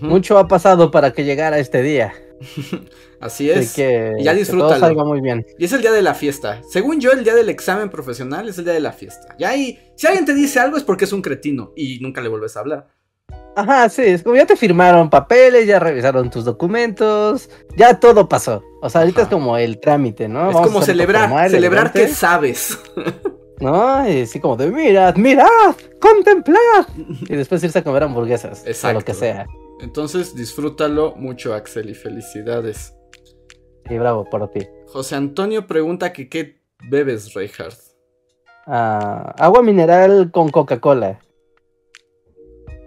Mucho ha pasado para que llegara este día. (laughs) Así es. que, y ya disfrútalo. muy bien. Y es el día de la fiesta. Según yo, el día del examen profesional es el día de la fiesta. Y ahí, si alguien te dice algo es porque es un cretino y nunca le vuelves a hablar. Ajá, sí, es como ya te firmaron papeles, ya revisaron tus documentos, ya todo pasó. O sea, ahorita es como el trámite, ¿no? Es como celebrar, celebrar que sabes. (laughs) ¿no? Y así como de mirad, mirad, contemplad. (laughs) Y después irse a comer hamburguesas. O lo que sea. Entonces disfrútalo mucho, Axel, y felicidades. Y bravo por ti. José Antonio pregunta que qué bebes, Reinhardt. Ah, agua mineral con Coca-Cola.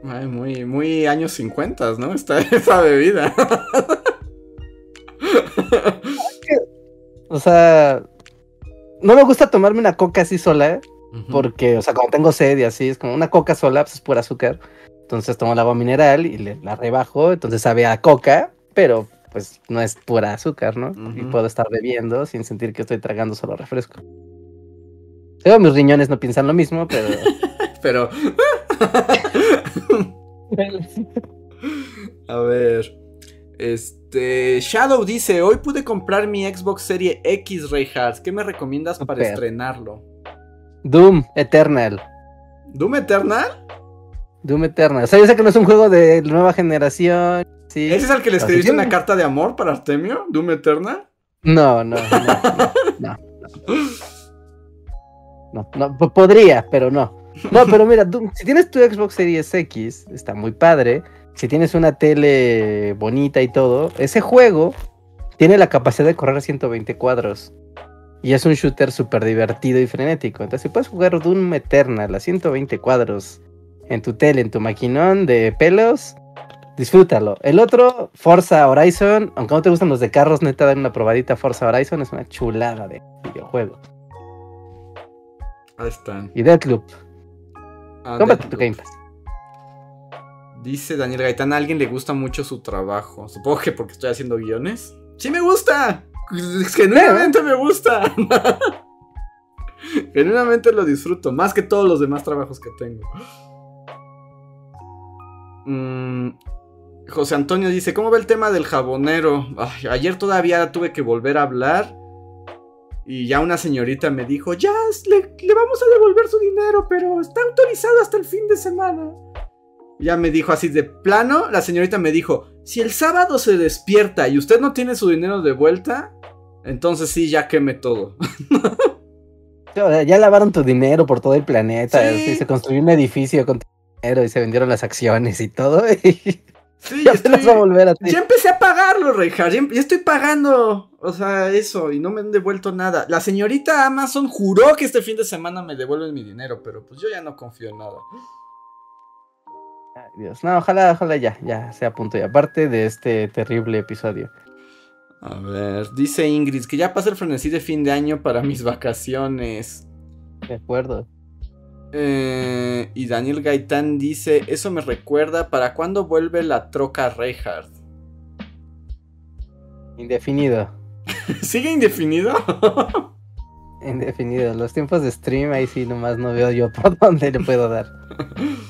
Ay, muy, muy años 50, ¿no? Está (laughs) esa bebida. (laughs) o sea, no me gusta tomarme una coca así sola, porque, o sea, cuando tengo sed y así, es como una coca sola, pues es pura azúcar. Entonces tomo el agua mineral y la rebajo, entonces sabe a coca, pero pues no es pura azúcar, ¿no? Y puedo estar bebiendo sin sentir que estoy tragando solo refresco. Luego mis riñones no piensan lo mismo, pero... (laughs) pero... (laughs) a ver. Este. Shadow dice: Hoy pude comprar mi Xbox Serie X, Reinhardt. ¿Qué me recomiendas para estrenarlo? Doom Eternal. ¿Doom Eternal? Doom Eternal. O sea, yo sé que no es un juego de nueva generación. ¿Ese es el que le escribiste una carta de amor para Artemio? ¿Doom Eternal? No, no, no. No, no, no, podría, pero no. No, pero mira, si tienes tu Xbox Series X, está muy padre. Si tienes una tele bonita y todo, ese juego tiene la capacidad de correr a 120 cuadros. Y es un shooter súper divertido y frenético. Entonces, si puedes jugar Doom Eternal a 120 cuadros en tu tele, en tu maquinón de pelos, disfrútalo. El otro, Forza Horizon, aunque no te gustan los de carros, neta, dan una probadita Forza Horizon, es una chulada de videojuego. Ahí están. Y Deathloop. Ah, Cómprate tu Game Pass. Dice Daniel Gaitán, a alguien le gusta mucho su trabajo. Supongo que porque estoy haciendo guiones. ¡Sí me gusta! Genuinamente me gusta. (laughs) Genuinamente lo disfruto, más que todos los demás trabajos que tengo. Mm, José Antonio dice, ¿cómo ve el tema del jabonero? ayer todavía tuve que volver a hablar. Y ya una señorita me dijo, ya le, le, vamos a devolver su dinero, pero está autorizado hasta el fin de semana. Ya me dijo así de plano, la señorita me dijo, si el sábado se despierta y usted no tiene su dinero de vuelta, entonces sí, ya queme todo. (laughs) ya lavaron tu dinero por todo el planeta, se construyó un edificio con dinero y se vendieron las acciones y todo. (laughs) Sí, ya, estoy, a volver a ti. ya empecé a pagarlo. Ya, pagando. Ya, em, ya, estoy pagando. O sea, eso. Y no me han devuelto nada. La señorita Amazon juró que este fin de semana me devuelven mi dinero. Pero pues yo ya no confío en nada. Ay, Dios. No, ojalá, ojalá ya. Ya sea punto y aparte de este terrible episodio. A ver, dice Ingrid que ya pasa el frenesí de fin de año para mis vacaciones. De acuerdo. Eh, y Daniel Gaitán dice, eso me recuerda, ¿para cuándo vuelve la troca Reinhardt? Indefinido. (laughs) ¿Sigue indefinido? (laughs) indefinido. Los tiempos de stream ahí sí nomás no veo yo por (laughs) dónde le puedo dar.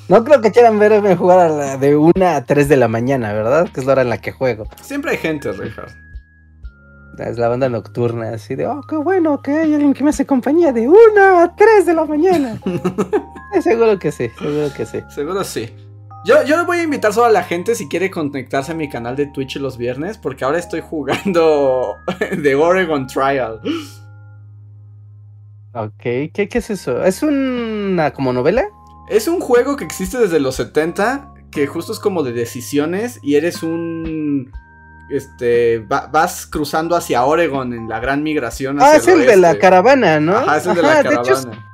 No creo que quieran verme jugar a la de 1 a 3 de la mañana, ¿verdad? Que es la hora en la que juego. Siempre hay gente, Reinhardt. Es la banda nocturna, así de, oh, qué bueno que hay alguien que me hace compañía de 1 a 3 de la mañana. (laughs) seguro que sí, seguro que sí. Seguro sí. Yo, yo voy a invitar solo a la gente si quiere conectarse a mi canal de Twitch los viernes, porque ahora estoy jugando (laughs) The Oregon Trial. Ok, ¿qué, qué es eso? ¿Es una como novela? Es un juego que existe desde los 70, que justo es como de decisiones y eres un este, vas cruzando hacia Oregon en la gran migración. ah, es el de la caravana, ¿no? Ajá, es el de la caravana.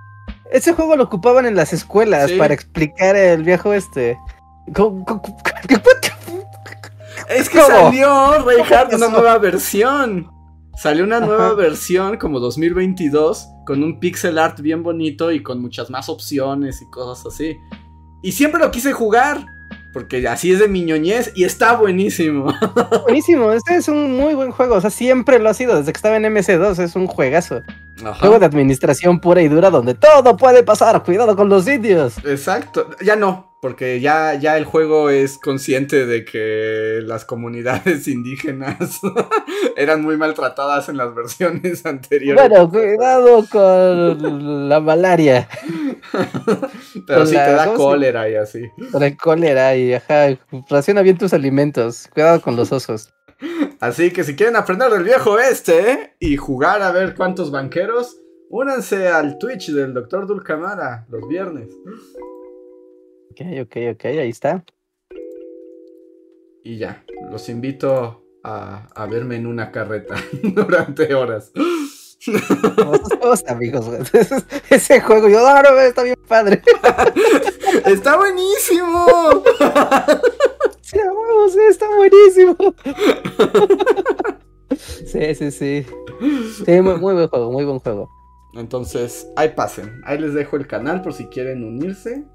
ese juego lo ocupaban en las escuelas para explicar el viejo este. Es que salió, Reinhardt, una nueva versión. Salió una nueva versión como 2022 con un pixel art bien bonito y con muchas más opciones y cosas así. Y siempre lo quise jugar. Porque así es de miñoñez y está buenísimo. Buenísimo, este es un muy buen juego. O sea, siempre lo ha sido. Desde que estaba en MC2 es un juegazo. Juego de administración pura y dura donde todo puede pasar. Cuidado con los sitios. Exacto. Ya no porque ya, ya el juego es consciente de que las comunidades (laughs) indígenas (laughs) eran muy maltratadas en las versiones anteriores. Bueno, cuidado con la malaria. (laughs) Pero si te da cólera y así. Te cólera y ajá, raciona bien tus alimentos. Cuidado con los osos. Así que si quieren aprender del viejo este y jugar a ver cuántos banqueros, únanse al Twitch del Dr. Dulcamara los viernes. Ok, ok, ok, ahí está. Y ya, los invito a, a verme en una carreta (laughs) durante horas. Amigos, (laughs) ese juego, yo no, está bien padre. (laughs) está buenísimo. Sí, vamos, está buenísimo. (laughs) Sí, sí, sí. Sí, muy, muy buen juego, muy buen juego. Entonces, ahí pasen. Ahí les dejo el canal por si quieren unirse.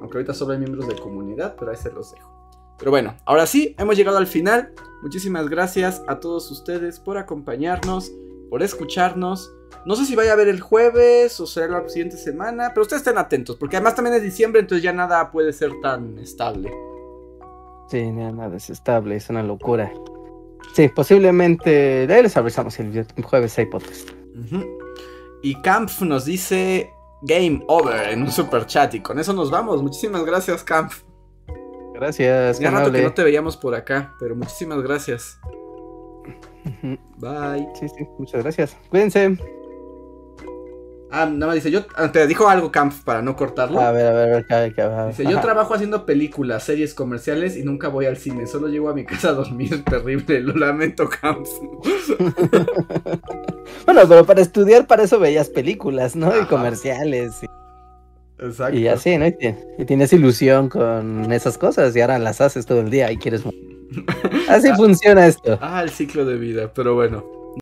Aunque ahorita solo hay miembros de comunidad, pero ahí se los dejo. Pero bueno, ahora sí, hemos llegado al final. Muchísimas gracias a todos ustedes por acompañarnos, por escucharnos. No sé si vaya a ver el jueves o será la siguiente semana, pero ustedes estén atentos, porque además también es diciembre, entonces ya nada puede ser tan estable. Sí, nada es estable, es una locura. Sí, posiblemente. De ahí les avisamos el jueves hay podcast. Y Kampf nos dice: Game over en un super chat. Y con eso nos vamos. Muchísimas gracias, Camp. Gracias. Ya rato que no te veíamos por acá, pero muchísimas gracias. Bye. Sí, sí, muchas gracias. Cuídense. Ah, nada más dice, yo ah, te dijo algo Camp para no cortarlo. A ver, a ver, a ver, a Dice, yo trabajo haciendo películas, series comerciales y nunca voy al cine, solo llego a mi casa a dormir, (laughs) terrible, lo lamento Camp. (laughs) bueno, pero para estudiar para eso veías películas, ¿no? Y comerciales. Y... Exacto. Y así, ¿no? Y, tienes ilusión con esas cosas y ahora las haces todo el día y quieres... (laughs) así funciona esto. Ah, el ciclo de vida, pero bueno.